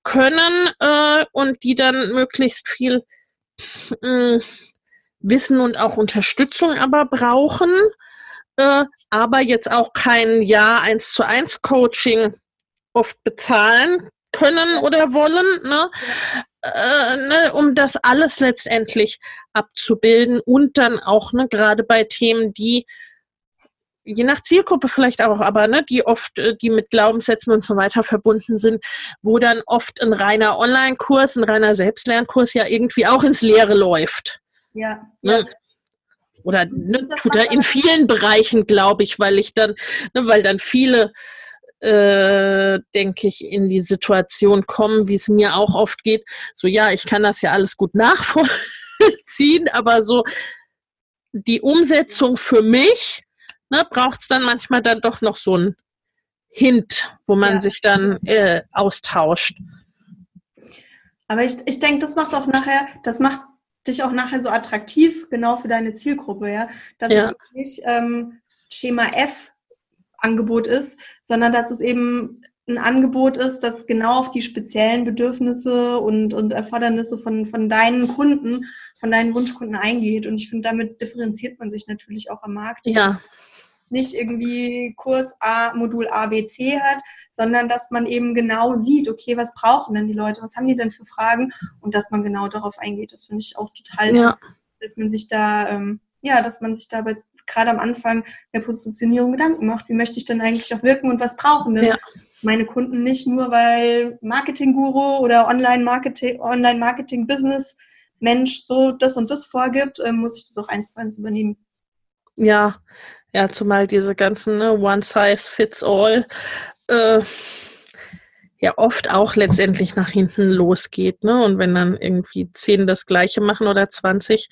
können äh, und die dann möglichst viel mh, Wissen und auch Unterstützung aber brauchen, äh, aber jetzt auch kein Jahr eins zu eins Coaching oft bezahlen können oder wollen, ne? Äh, ne, um das alles letztendlich abzubilden und dann auch ne, gerade bei Themen, die je nach Zielgruppe vielleicht auch, aber ne, die oft, äh, die mit Glaubenssätzen und so weiter verbunden sind, wo dann oft ein reiner Online-Kurs, ein reiner Selbstlernkurs ja irgendwie auch ins Leere läuft. Ja, Ne? ja. Oder ne, tut er in vielen Bereichen, glaube ich, weil ich dann, ne, weil dann viele, äh, denke ich, in die Situation kommen, wie es mir auch oft geht. So, ja, ich kann das ja alles gut nachvollziehen, aber so die Umsetzung für mich, ne, braucht es dann manchmal dann doch noch so ein Hint, wo man Ja. sich dann äh, austauscht. Aber ich, ich denke, das macht auch nachher, das macht dich auch nachher so attraktiv, genau für deine Zielgruppe, ja. Dass Ja. es nicht ähm, Schema F Angebot ist, sondern dass es eben ein Angebot ist, das genau auf die speziellen Bedürfnisse und, und Erfordernisse von, von deinen Kunden, von deinen Wunschkunden eingeht. Und ich finde, damit differenziert man sich natürlich auch am Markt. Ja, nicht irgendwie Kurs A, Modul A, B, C hat, sondern dass man eben genau sieht, okay, was brauchen denn die Leute, was haben die denn für Fragen und dass man genau darauf eingeht. Das finde ich auch total, ja, dass man sich da, ähm, ja, dass man sich dabei gerade am Anfang der Positionierung Gedanken macht, wie möchte ich denn eigentlich auch wirken und was brauchen denn Ja. meine Kunden nicht nur, weil Marketing-Guru oder Online-Marketing, Online-Marketing-Business Mensch so das und das vorgibt, ähm, muss ich das auch eins zu eins übernehmen. Ja, ja, zumal diese ganzen ne, One Size Fits All äh, ja oft auch letztendlich nach hinten losgeht, ne? Und wenn dann irgendwie zehn das Gleiche machen oder 20,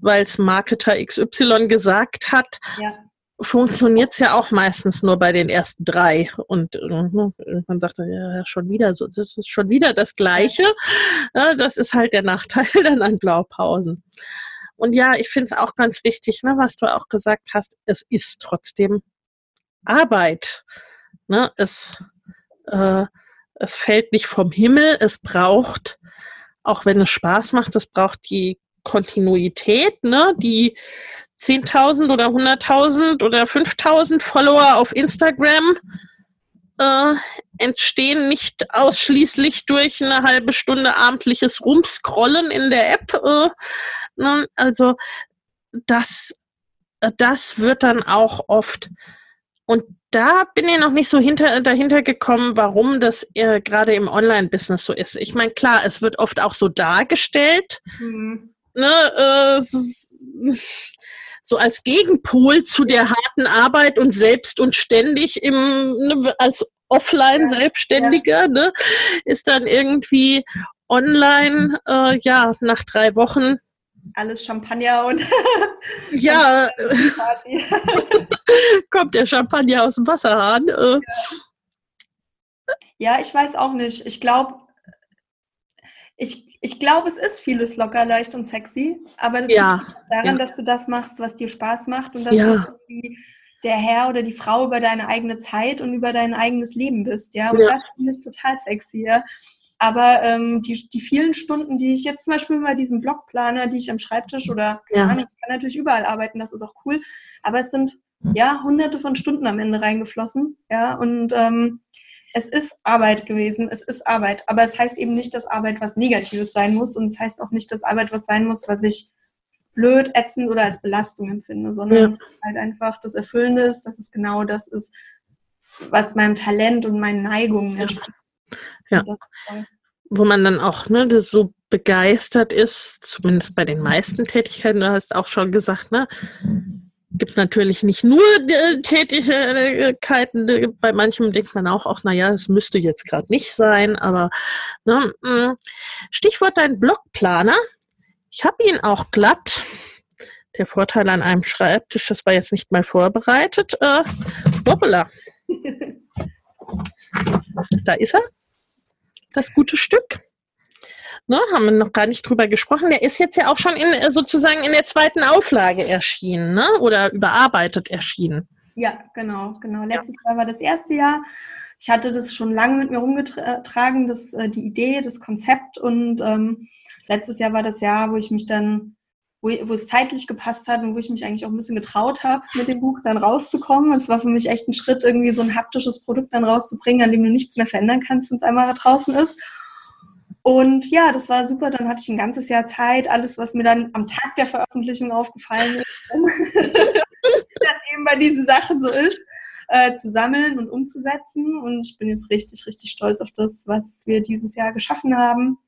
weil es Marketer XY gesagt hat, Ja. funktioniert es ja auch meistens nur bei den ersten drei. Und äh, ne, sagt ja, schon wieder so, das ist schon wieder das Gleiche. Ja, das ist halt der Nachteil dann an Blaupausen. Und ja, ich finde es auch ganz wichtig, ne, was du auch gesagt hast, es ist trotzdem Arbeit. Ne? Es, äh, es fällt nicht vom Himmel, es braucht, auch wenn es Spaß macht, es braucht die Kontinuität, ne? die 10.000 oder 100.000 oder 5.000 Follower auf Instagram äh, entstehen nicht ausschließlich durch eine halbe Stunde abendliches Rumscrollen in der App. Äh, ne? Also das, das wird dann auch oft und da bin ich noch nicht so hinter, dahinter gekommen, warum das äh, gerade im Online-Business so ist. Ich meine, klar, es wird oft auch so dargestellt, mhm. Ne, äh, so als Gegenpol zu der harten Arbeit und selbst und ständig im, ne, als Offline-Selbstständiger, ja. ne, ist dann irgendwie online, äh, ja, nach drei Wochen alles Champagner und ja, kommt der Champagner aus dem Wasserhahn. Äh. Ja, ich weiß auch nicht. Ich glaube, ich, ich glaube, es ist vieles locker, leicht und sexy, aber das ja, liegt daran, ja. dass du das machst, was dir Spaß macht und dass ja. du der Herr oder die Frau über deine eigene Zeit und über dein eigenes Leben bist, ja. Und das finde ich total sexy, ja. Aber ähm, die, die vielen Stunden, die ich jetzt zum Beispiel bei diesem Blogplaner, die ich am Schreibtisch oder ja. ich kann natürlich überall arbeiten, das ist auch cool. Aber es sind ja hunderte von Stunden am Ende reingeflossen. Ja, und ähm, es ist Arbeit gewesen, es ist Arbeit. Aber es heißt eben nicht, dass Arbeit was Negatives sein muss. Und es heißt auch nicht, dass Arbeit was sein muss, was ich blöd, ätzend oder als Belastung empfinde, sondern ja. es ist halt einfach das Erfüllende ist, dass es genau das ist, was meinem Talent und meinen Neigungen entspricht. Ja. Wo man dann auch ne, so begeistert ist, zumindest bei den meisten Tätigkeiten, du hast auch schon gesagt, ne? Gibt natürlich nicht nur äh, Tätigkeiten, äh, bei manchem denkt man auch, auch naja, es müsste jetzt gerade nicht sein, aber ne, mm. Stichwort dein Blogplaner. Ich habe ihn auch glatt. Der Vorteil an einem Schreibtisch, das war jetzt nicht mal vorbereitet. Äh, hoppala. Da ist er das gute Stück. Ne, haben wir noch gar nicht drüber gesprochen. Der ist jetzt ja auch schon in, äh, sozusagen in der zweiten Auflage erschienen, ne? Oder überarbeitet erschienen. Ja, genau, genau. Letztes ja. Jahr war das erste Jahr. Ich hatte das schon lange mit mir rumgetragen, das, äh, die Idee, das Konzept. Und ähm, letztes Jahr war das Jahr, wo ich mich dann, wo, wo, es zeitlich gepasst hat und wo ich mich eigentlich auch ein bisschen getraut habe, mit dem Buch dann rauszukommen. Es war für mich echt ein Schritt, irgendwie so ein haptisches Produkt dann rauszubringen, an dem du nichts mehr verändern kannst, wenn es einmal draußen ist. Und ja, das war super. Dann hatte ich ein ganzes Jahr Zeit, alles, was mir dann am Tag der Veröffentlichung aufgefallen ist, dass eben bei diesen Sachen so ist, äh, zu sammeln und umzusetzen. Und ich bin jetzt richtig, richtig stolz auf das, was wir dieses Jahr geschaffen haben.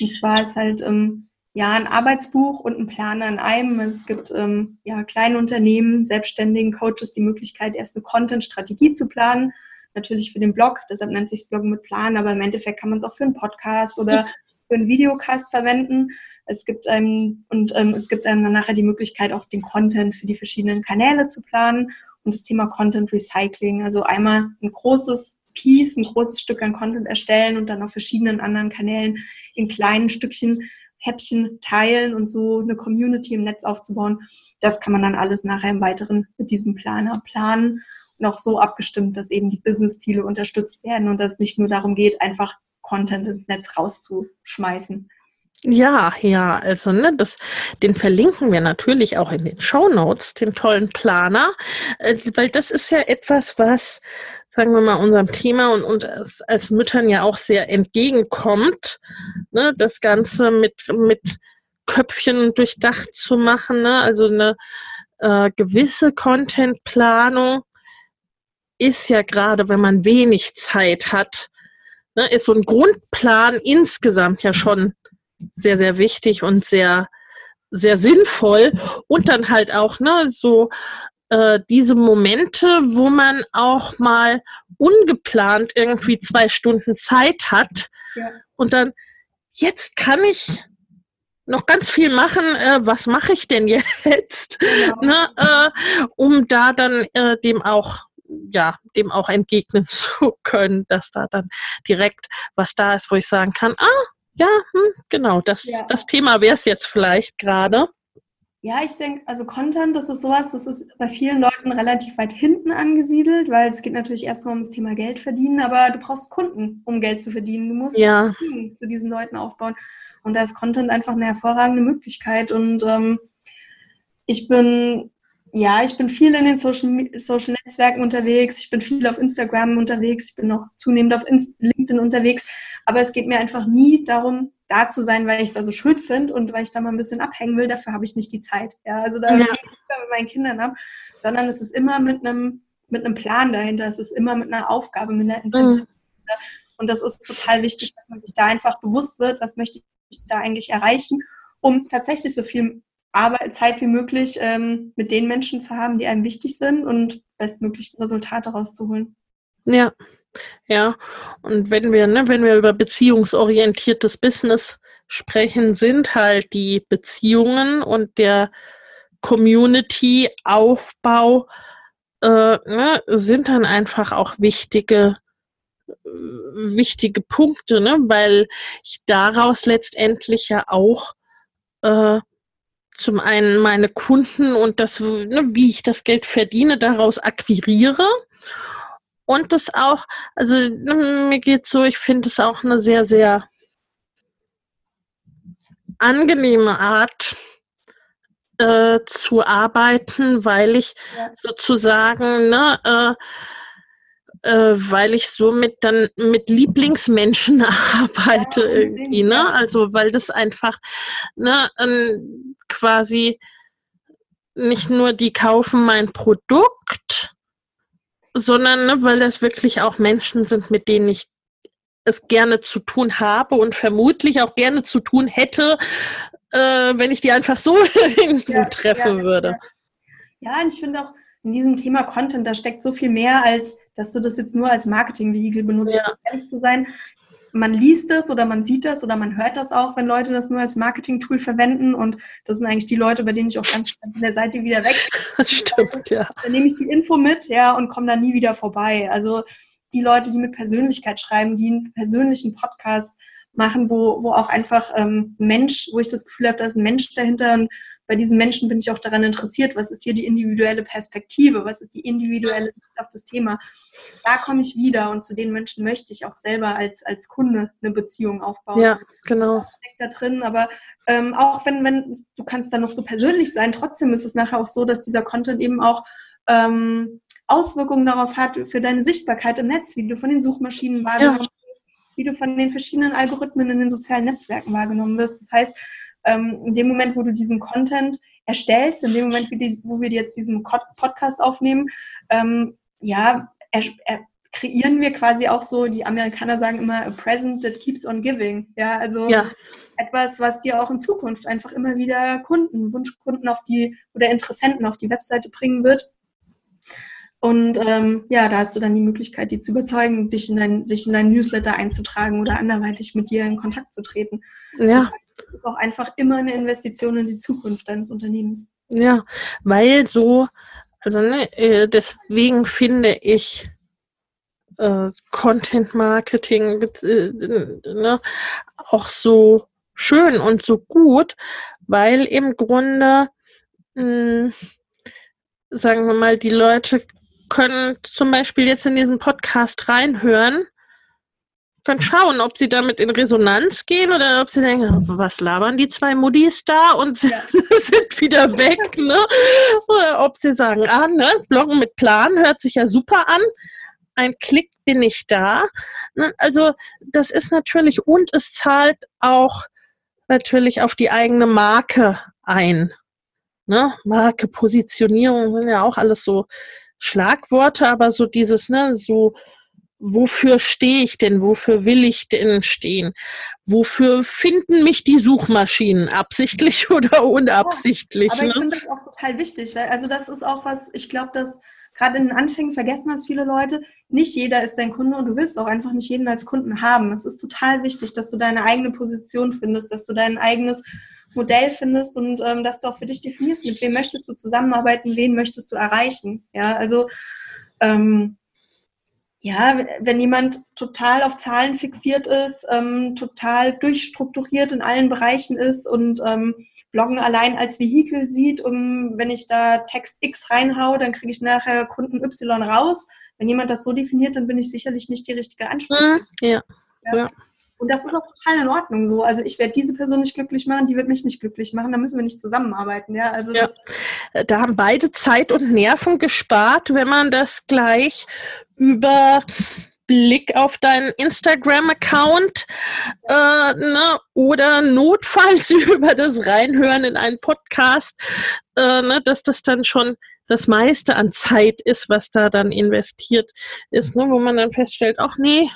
Und zwar ist halt ähm, ja ein Arbeitsbuch und ein Planer in einem. Es gibt ähm, ja kleine Unternehmen, Selbstständigen, Coaches die Möglichkeit, erst eine Content-Strategie zu planen natürlich für den Blog, deshalb nennt sich Bloggen mit Plan, aber im Endeffekt kann man es auch für einen Podcast oder für einen Videocast verwenden. Es gibt einem und ähm, es gibt einem dann nachher die Möglichkeit, auch den Content für die verschiedenen Kanäle zu planen und das Thema Content Recycling. Also einmal ein großes Piece, ein großes Stück an Content erstellen und dann auf verschiedenen anderen Kanälen in kleinen Stückchen Häppchen teilen und so eine Community im Netz aufzubauen. Das kann man dann alles nachher im Weiteren mit diesem Planer planen noch so abgestimmt, dass eben die Business-Ziele unterstützt werden und dass nicht nur darum geht, einfach Content ins Netz rauszuschmeißen. Ja, ja, also ne, das, den verlinken wir natürlich auch in den Show Notes, den tollen Planer, äh, weil das ist ja etwas, was, sagen wir mal, unserem Thema und, und als, als Müttern ja auch sehr entgegenkommt, ne, das Ganze mit, mit Köpfchen durchdacht zu machen, ne, also eine äh, gewisse Contentplanung ist ja gerade, wenn man wenig Zeit hat, ne, ist so ein Grundplan insgesamt ja schon sehr, sehr wichtig und sehr, sehr sinnvoll. Und dann halt auch ne, so äh, diese Momente, wo man auch mal ungeplant irgendwie zwei Stunden Zeit hat ja. und dann, jetzt kann ich noch ganz viel machen, äh, was mache ich denn jetzt, genau. ne, äh, um da dann äh, dem auch ja, dem auch entgegnen zu können, dass da dann direkt was da ist, wo ich sagen kann, ah, ja, hm, genau, das, ja. das Thema wäre es jetzt vielleicht gerade. Ja, ich denke, also Content, das ist sowas, das ist bei vielen Leuten relativ weit hinten angesiedelt, weil es geht natürlich erstmal ums Thema Geld verdienen, aber du brauchst Kunden, um Geld zu verdienen. Du musst ja. zu diesen Leuten aufbauen. Und da ist Content einfach eine hervorragende Möglichkeit. Und ähm, ich bin ja, ich bin viel in den Social, Social Netzwerken unterwegs, ich bin viel auf Instagram unterwegs, ich bin noch zunehmend auf LinkedIn unterwegs, aber es geht mir einfach nie darum, da zu sein, weil ich es da so schön finde und weil ich da mal ein bisschen abhängen will, dafür habe ich nicht die Zeit. Ja, also da ja. ich mit meinen Kindern ab, sondern es ist immer mit einem mit einem Plan dahinter, es ist immer mit einer Aufgabe, mit einer Intention. Mhm. Und das ist total wichtig, dass man sich da einfach bewusst wird, was möchte ich da eigentlich erreichen, um tatsächlich so viel Arbeit, Zeit wie möglich ähm, mit den Menschen zu haben, die einem wichtig sind und bestmögliche Resultate rauszuholen. Ja, ja. Und wenn wir, ne, wenn wir über beziehungsorientiertes Business sprechen, sind halt die Beziehungen und der Community-Aufbau äh, ne, sind dann einfach auch wichtige wichtige Punkte, ne? weil ich daraus letztendlich ja auch äh, zum einen meine Kunden und das, ne, wie ich das Geld verdiene, daraus akquiriere. Und das auch, also ne, mir geht so, ich finde es auch eine sehr, sehr angenehme Art äh, zu arbeiten, weil ich ja. sozusagen ne, äh, äh, weil ich somit dann mit Lieblingsmenschen arbeite ja, irgendwie, ne? Also weil das einfach ne, ähm, quasi nicht nur die kaufen mein Produkt, sondern ne, weil das wirklich auch Menschen sind, mit denen ich es gerne zu tun habe und vermutlich auch gerne zu tun hätte, äh, wenn ich die einfach so irgendwo ja, treffen ja, würde. Ja, und ich finde auch, in diesem Thema Content, da steckt so viel mehr, als dass du das jetzt nur als Marketingvehikel benutzt. Ja. Ehrlich zu sein, man liest es oder man sieht das oder man hört das auch, wenn Leute das nur als Marketing-Tool verwenden. Und das sind eigentlich die Leute, bei denen ich auch ganz schnell von der Seite wieder weg. Stimmt, ja. Dann nehme ich die Info mit, ja, und komme da nie wieder vorbei. Also die Leute, die mit Persönlichkeit schreiben, die einen persönlichen Podcast machen, wo, wo auch einfach ähm, ein Mensch, wo ich das Gefühl habe, da ist ein Mensch dahinter und bei diesen Menschen bin ich auch daran interessiert, was ist hier die individuelle Perspektive, was ist die individuelle Sicht auf das Thema. Da komme ich wieder und zu den Menschen möchte ich auch selber als, als Kunde eine Beziehung aufbauen. Ja, genau. Das steckt da drin, aber ähm, auch wenn, wenn du kannst da noch so persönlich sein, trotzdem ist es nachher auch so, dass dieser Content eben auch ähm, Auswirkungen darauf hat für deine Sichtbarkeit im Netz, wie du von den Suchmaschinen wahrgenommen ja. wie du von den verschiedenen Algorithmen in den sozialen Netzwerken wahrgenommen wirst. Das heißt, ähm, in dem Moment, wo du diesen Content erstellst, in dem Moment, wo wir jetzt diesen Podcast aufnehmen, ähm, ja, er, er, kreieren wir quasi auch so, die Amerikaner sagen immer, a present that keeps on giving. Ja, also ja. etwas, was dir auch in Zukunft einfach immer wieder Kunden, Wunschkunden auf die oder Interessenten auf die Webseite bringen wird. Und ähm, ja, da hast du dann die Möglichkeit, die zu überzeugen, dich in dein, sich in dein Newsletter einzutragen oder anderweitig mit dir in Kontakt zu treten. Ja. Das ist auch einfach immer eine Investition in die Zukunft deines Unternehmens. Ja, weil so, also ne, äh, deswegen finde ich äh, Content Marketing äh, ne, auch so schön und so gut, weil im Grunde, mh, hm, sagen wir mal, die Leute können zum Beispiel jetzt in diesen Podcast reinhören können schauen, ob sie damit in Resonanz gehen oder ob sie denken, was labern die zwei Muddis da und ja. sind wieder weg, ne? Oder ob sie sagen, ah, ne, Bloggen mit Plan hört sich ja super an. Ein Klick bin ich da. Ne? Also das ist natürlich und es zahlt auch natürlich auf die eigene Marke ein. Ne? Marke, Positionierung sind ja auch alles so Schlagworte, aber so dieses, ne, so wofür stehe ich denn? Wofür will ich denn stehen? Wofür finden mich die Suchmaschinen? Absichtlich oder unabsichtlich? Ja, aber ich ne? finde das auch total wichtig, weil also das ist auch was, ich glaube, dass gerade in den Anfängen vergessen das viele Leute. Nicht jeder ist dein Kunde und du willst auch einfach nicht jeden als Kunden haben. Es ist total wichtig, dass du deine eigene Position findest, dass du dein eigenes Modell findest und ähm, dass du auch für dich definierst, mit wem möchtest du zusammenarbeiten, wen möchtest du erreichen. Ja, also ähm, ja, wenn jemand total auf Zahlen fixiert ist, ähm, total durchstrukturiert in allen Bereichen ist und ähm, Bloggen allein als Vehikel sieht, um wenn ich da Text X reinhaue, dann kriege ich nachher Kunden Y raus. Wenn jemand das so definiert, dann bin ich sicherlich nicht die richtige Ansprechpartnerin. Mhm, ja. ja. ja. Und das ist auch total in Ordnung so. Also ich werde diese Person nicht glücklich machen, die wird mich nicht glücklich machen, da müssen wir nicht zusammenarbeiten. Ja, also ja. äh, da haben beide Zeit und Nerven gespart, wenn man das gleich über Blick auf deinen Instagram-Account äh, ne, oder notfalls über das Reinhören in einen Podcast, äh, ne, dass das dann schon das meiste an Zeit ist, was da dann investiert ist, ne, wo man dann feststellt, ach nee,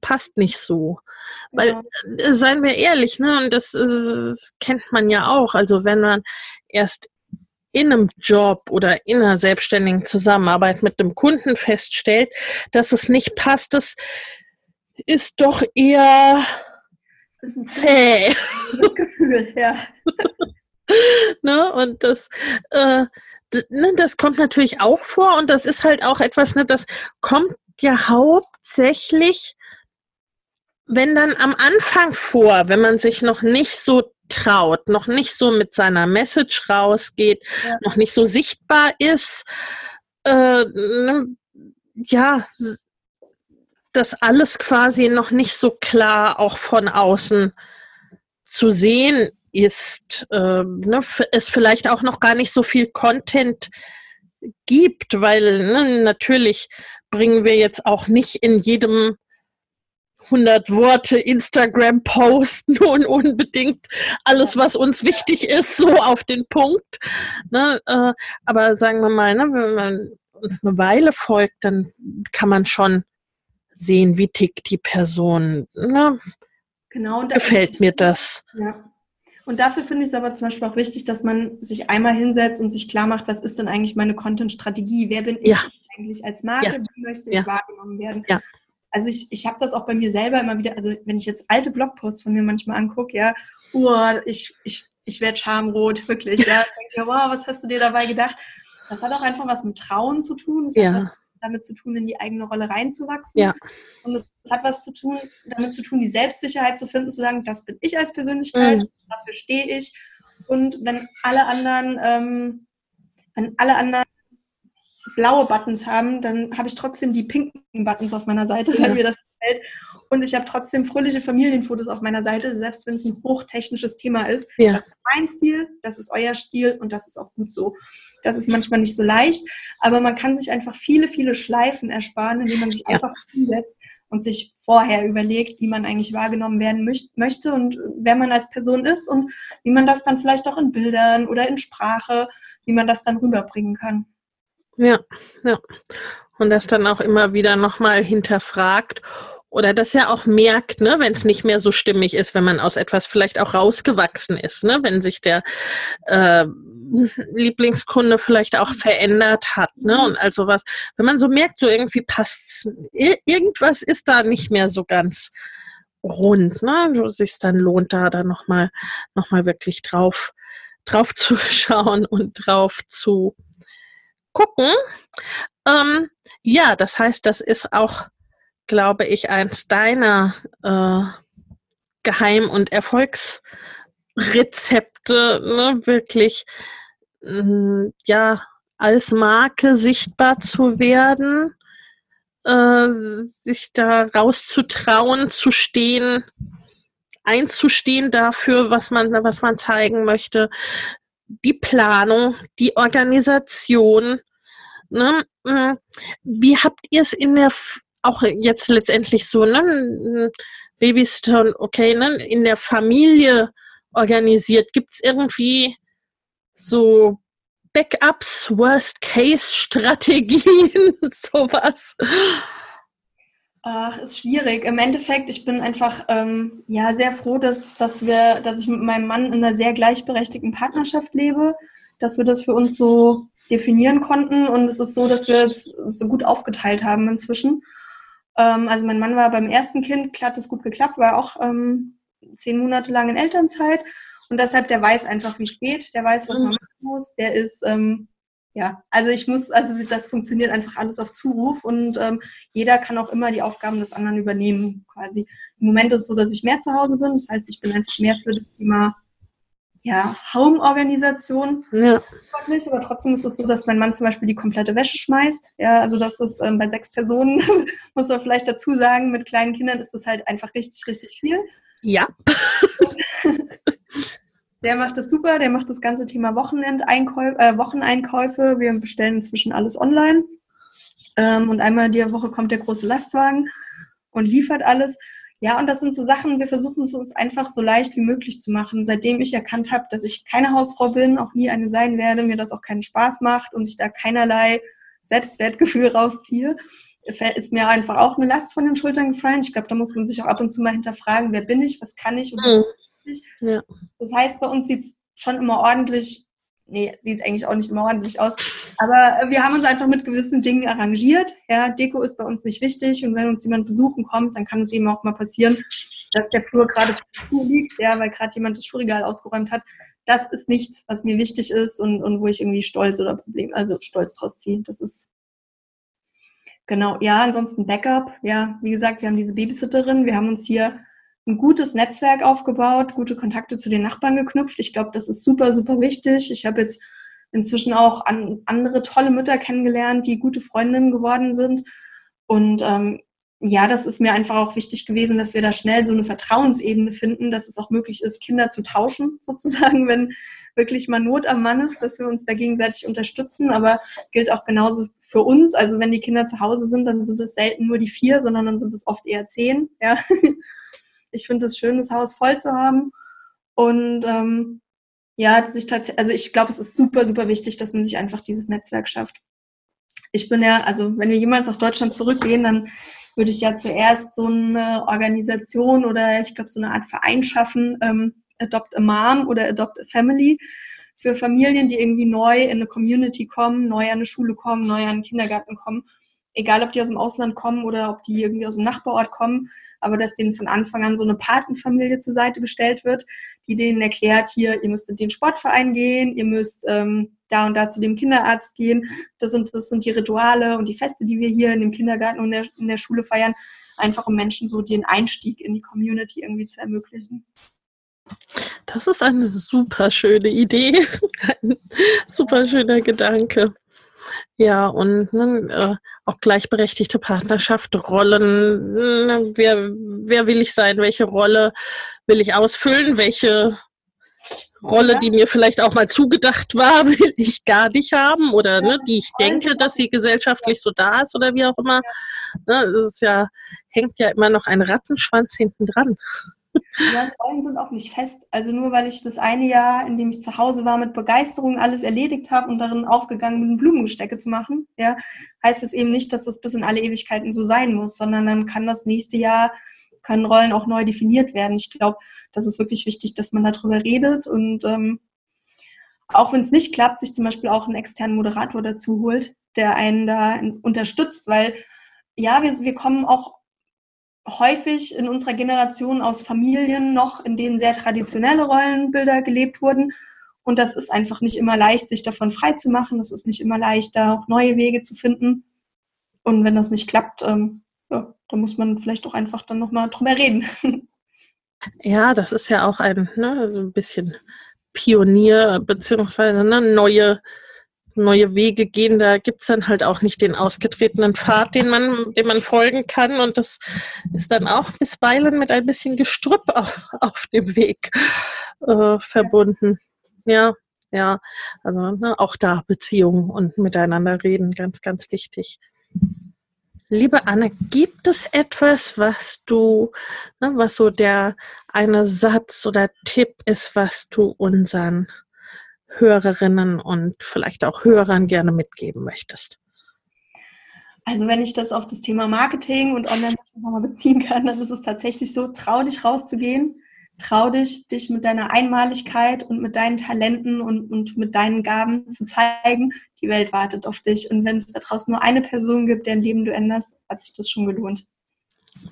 passt nicht so. Weil, ja. äh, seien wir ehrlich, ne, und das, das kennt man ja auch, also wenn man erst in einem Job oder in einer selbstständigen Zusammenarbeit mit einem Kunden feststellt, dass es nicht passt, das ist doch eher zäh. Das Gefühl, ja. ne? Und das, äh, ne, das kommt natürlich auch vor und das ist halt auch etwas, ne, das kommt ja hauptsächlich, wenn dann am Anfang vor, wenn man sich noch nicht so traut, noch nicht so mit seiner Message rausgeht, ja. noch nicht so sichtbar ist, äh, ne, ja, das alles quasi noch nicht so klar auch von außen zu sehen ist, äh, ne, es vielleicht auch noch gar nicht so viel Content gibt, weil ne, natürlich bringen wir jetzt auch nicht in jedem 100 Worte Instagram posten und unbedingt alles, was uns wichtig ist, so auf den Punkt. Ne? Äh, aber sagen wir mal, ne, wenn man uns eine Weile folgt, dann kann man schon sehen, wie tickt die Person. Ne? Genau. Gefällt mir das. Ja. Und dafür finde ich es aber zum Beispiel auch wichtig, dass man sich einmal hinsetzt und sich klar macht, was ist denn eigentlich meine Content-Strategie? Wer bin ich ja. eigentlich als Marke? Ja. Wie möchte ich ja. wahrgenommen werden? Also ich, ich habe das auch bei mir selber immer wieder, also wenn ich jetzt alte Blogposts von mir manchmal angucke, ja, uh, ich, ich, ich werde schamrot, wirklich, ja, denke, wow, was hast du dir dabei gedacht? Das hat auch einfach was mit Trauen zu tun, das ja. hat damit zu tun, in die eigene Rolle reinzuwachsen. Ja. Und es hat was zu tun, damit zu tun, die Selbstsicherheit zu finden, zu sagen, das bin ich als Persönlichkeit, mhm. dafür stehe ich. Und wenn alle anderen, ähm, wenn alle anderen blaue Buttons haben, dann habe ich trotzdem die pinken Buttons auf meiner Seite, ja. wenn mir das gefällt. Und ich habe trotzdem fröhliche Familienfotos auf meiner Seite, selbst wenn es ein hochtechnisches Thema ist. Ja. Das ist mein Stil, das ist euer Stil und das ist auch gut so. Das ist manchmal nicht so leicht, aber man kann sich einfach viele, viele Schleifen ersparen, indem man sich ja. einfach hinsetzt und sich vorher überlegt, wie man eigentlich wahrgenommen werden möchte und wer man als Person ist und wie man das dann vielleicht auch in Bildern oder in Sprache, wie man das dann rüberbringen kann. Ja, ja. Und das dann auch immer wieder nochmal hinterfragt oder das ja auch merkt, ne, wenn es nicht mehr so stimmig ist, wenn man aus etwas vielleicht auch rausgewachsen ist, ne, wenn sich der äh, Lieblingskunde vielleicht auch verändert hat, ne, und also was, wenn man so merkt, so irgendwie passt, irgendwas ist da nicht mehr so ganz rund, ne, wo sich dann lohnt, da dann nochmal, noch mal wirklich drauf, drauf zu schauen und drauf zu gucken. Ähm, ja, das heißt, das ist auch, glaube ich, eins deiner äh, Geheim- und Erfolgsrezepte, ne? wirklich mh, mm, ja als Marke sichtbar zu werden, äh, sich da rauszutrauen, zu stehen, einzustehen dafür, was man, was man zeigen möchte, die Planung, die Organisation, Ne? Äh, wie habt ihr es in der, auch jetzt letztendlich so, ne? Babysitter, okay, ne? in der Familie organisiert? Gibt es irgendwie so Backups, Worst-Case-Strategien, sowas? Ach, ist schwierig. Im Endeffekt, ich bin einfach ähm, ja sehr froh, dass, dass wir, dass ich mit meinem Mann in einer sehr gleichberechtigten Partnerschaft lebe, dass wir das für uns so definieren konnten. Und es ist so, dass wir jetzt so gut aufgeteilt haben inzwischen. Ähm, also mein Mann war beim ersten Kind, klar hat es gut geklappt, war auch ähm, zehn Monate lang in Elternzeit. Und deshalb, der weiß einfach, wie es geht, der weiß, was man machen muss, der ist, ähm, ja, also ich muss, also das funktioniert einfach alles auf Zuruf und ähm, jeder kann auch immer die Aufgaben des anderen übernehmen, quasi. Im Moment ist es so, dass ich mehr zu Hause bin, das heißt, ich bin einfach mehr für das Thema ja, Home-Organisation. Ja. Aber trotzdem ist es so, dass mein Mann zum Beispiel die komplette Wäsche schmeißt. Ja, also das ist ähm, bei sechs Personen, muss man vielleicht dazu sagen, mit kleinen Kindern ist das halt einfach richtig, richtig viel. Ja. Der macht das super, der macht das ganze Thema Wochenendeinkäufe, äh, Wocheneinkäufe. Wir bestellen inzwischen alles online. Ähm, und einmal die Woche kommt der große Lastwagen und liefert alles. Ja, und das sind so Sachen, wir versuchen es uns einfach so leicht wie möglich zu machen. Seitdem ich erkannt habe, dass ich keine Hausfrau bin, auch nie eine sein werde, mir das auch keinen Spaß macht und ich da keinerlei Selbstwertgefühl rausziehe, ist mir einfach auch eine Last von den Schultern gefallen. Ich glaube, da muss man sich auch ab und zu mal hinterfragen, wer bin ich, was kann ich und was mhm. Ja. Das heißt, bei uns sieht es schon immer ordentlich, nee, sieht eigentlich auch nicht immer ordentlich aus, aber wir haben uns einfach mit gewissen Dingen arrangiert. Ja, Deko ist bei uns nicht wichtig und wenn uns jemand besuchen kommt, dann kann es eben auch mal passieren, dass der Flur gerade vor liegt, ja, weil gerade jemand das Schuhregal ausgeräumt hat. Das ist nichts, was mir wichtig ist und, und wo ich irgendwie stolz oder Problem, also stolz draus ziehe. Das ist Genau, ja, ansonsten Backup. Ja, wie gesagt, wir haben diese Babysitterin. Wir haben uns hier ein gutes Netzwerk aufgebaut, gute Kontakte zu den Nachbarn geknüpft. Ich glaube, das ist super, super wichtig. Ich habe jetzt inzwischen auch an, andere tolle Mütter kennengelernt, die gute Freundinnen geworden sind. Und ähm, ja, das ist mir einfach auch wichtig gewesen, dass wir da schnell so eine Vertrauensebene finden, dass es auch möglich ist, Kinder zu tauschen, sozusagen, wenn wirklich mal Not am Mann ist, dass wir uns da gegenseitig unterstützen. Aber gilt auch genauso für uns. Also wenn die Kinder zu Hause sind, dann sind es selten nur die vier, sondern dann sind es oft eher zehn. Ja. Ich finde es schön, das Haus voll zu haben. Und ähm, ja, sich also ich glaube, es ist super, super wichtig, dass man sich einfach dieses Netzwerk schafft. Ich bin ja, also wenn wir jemals nach Deutschland zurückgehen, dann würde ich ja zuerst so eine Organisation oder ich glaube so eine Art Verein schaffen, ähm, Adopt a Mom oder Adopt a Family für Familien, die irgendwie neu in eine Community kommen, neu an eine Schule kommen, neu an einen Kindergarten kommen. Egal, ob die aus dem Ausland kommen oder ob die irgendwie aus dem Nachbarort kommen, aber dass denen von Anfang an so eine Patenfamilie zur Seite gestellt wird, die denen erklärt, hier, ihr müsst in den Sportverein gehen, ihr müsst ähm, da und da zu dem Kinderarzt gehen. Das sind, das sind die Rituale und die Feste, die wir hier in dem Kindergarten und in der, in der Schule feiern, einfach um Menschen so den Einstieg in die Community irgendwie zu ermöglichen. Das ist eine super schöne Idee, ein super schöner Gedanke. Ja, und ne, äh, auch gleichberechtigte Partnerschaft, Rollen, ne, wer, wer will ich sein, welche Rolle will ich ausfüllen, welche Rolle, die mir vielleicht auch mal zugedacht war, will ich gar nicht haben oder ne, die ich denke, dass sie gesellschaftlich so da ist oder wie auch immer. Ne, es ist ja, hängt ja immer noch ein Rattenschwanz hinten dran. Ja, Rollen sind auch nicht fest. Also nur weil ich das eine Jahr, in dem ich zu Hause war, mit Begeisterung alles erledigt habe und darin aufgegangen bin, Blumengestecke zu machen, ja, heißt es eben nicht, dass das bis in alle Ewigkeiten so sein muss, sondern dann kann das nächste Jahr, können Rollen auch neu definiert werden. Ich glaube, das ist wirklich wichtig, dass man darüber redet und ähm, auch wenn es nicht klappt, sich zum Beispiel auch einen externen Moderator dazu holt, der einen da unterstützt, weil ja, wir, wir kommen auch häufig in unserer Generation aus Familien noch, in denen sehr traditionelle Rollenbilder gelebt wurden. Und das ist einfach nicht immer leicht, sich davon frei zu machen. Das ist nicht immer leicht, da auch neue Wege zu finden. Und wenn das nicht klappt, ähm, ja, dann muss man vielleicht auch einfach dann nochmal drüber reden. Ja, das ist ja auch ein, ne, so ein bisschen Pionier, beziehungsweise eine neue neue Wege gehen, da gibt es dann halt auch nicht den ausgetretenen Pfad, den man, dem man folgen kann. Und das ist dann auch bisweilen mit ein bisschen Gestrüpp auf, auf dem Weg äh, verbunden. Ja, ja. Also ne, auch da Beziehungen und miteinander reden, ganz, ganz wichtig. Liebe Anne, gibt es etwas, was du, ne, was so der eine Satz oder Tipp ist, was du unseren Hörerinnen und vielleicht auch Hörern gerne mitgeben möchtest? Also wenn ich das auf das Thema Marketing und Online nochmal beziehen kann, dann ist es tatsächlich so, trau dich rauszugehen, trau dich, dich mit deiner Einmaligkeit und mit deinen Talenten und, und mit deinen Gaben zu zeigen. Die Welt wartet auf dich. Und wenn es da draußen nur eine Person gibt, deren Leben du änderst, hat sich das schon gelohnt.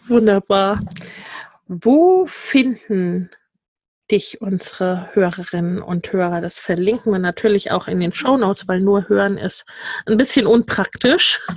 Wunderbar. Wo finden dich unsere Hörerinnen und Hörer. Das verlinken wir natürlich auch in den Show Notes, weil nur hören ist ein bisschen unpraktisch.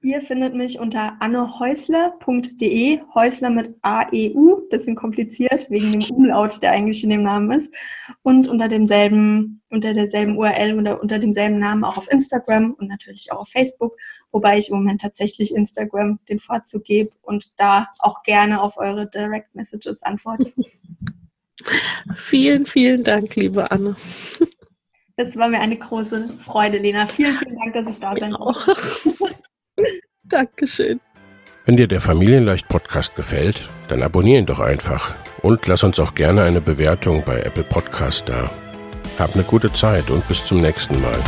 Ihr findet mich unter annehäusler.de, Häusler mit A-E-U, bisschen kompliziert, wegen dem Umlaut, der eigentlich in dem Namen ist. Und unter demselben, unter derselben URL oder unter demselben Namen auch auf Instagram und natürlich auch auf Facebook, wobei ich im Moment tatsächlich Instagram den Vorzug gebe und da auch gerne auf eure Direct Messages antworte. Vielen, vielen Dank, liebe Anne. Es war mir eine große Freude, Lena. Vielen, vielen Dank, dass ich da sein durfte. Dankeschön. Wenn dir der Familienleicht Podcast gefällt, dann abonnier ihn doch einfach und lass uns auch gerne eine Bewertung bei Apple Podcast da. Hab eine gute Zeit und bis zum nächsten Mal.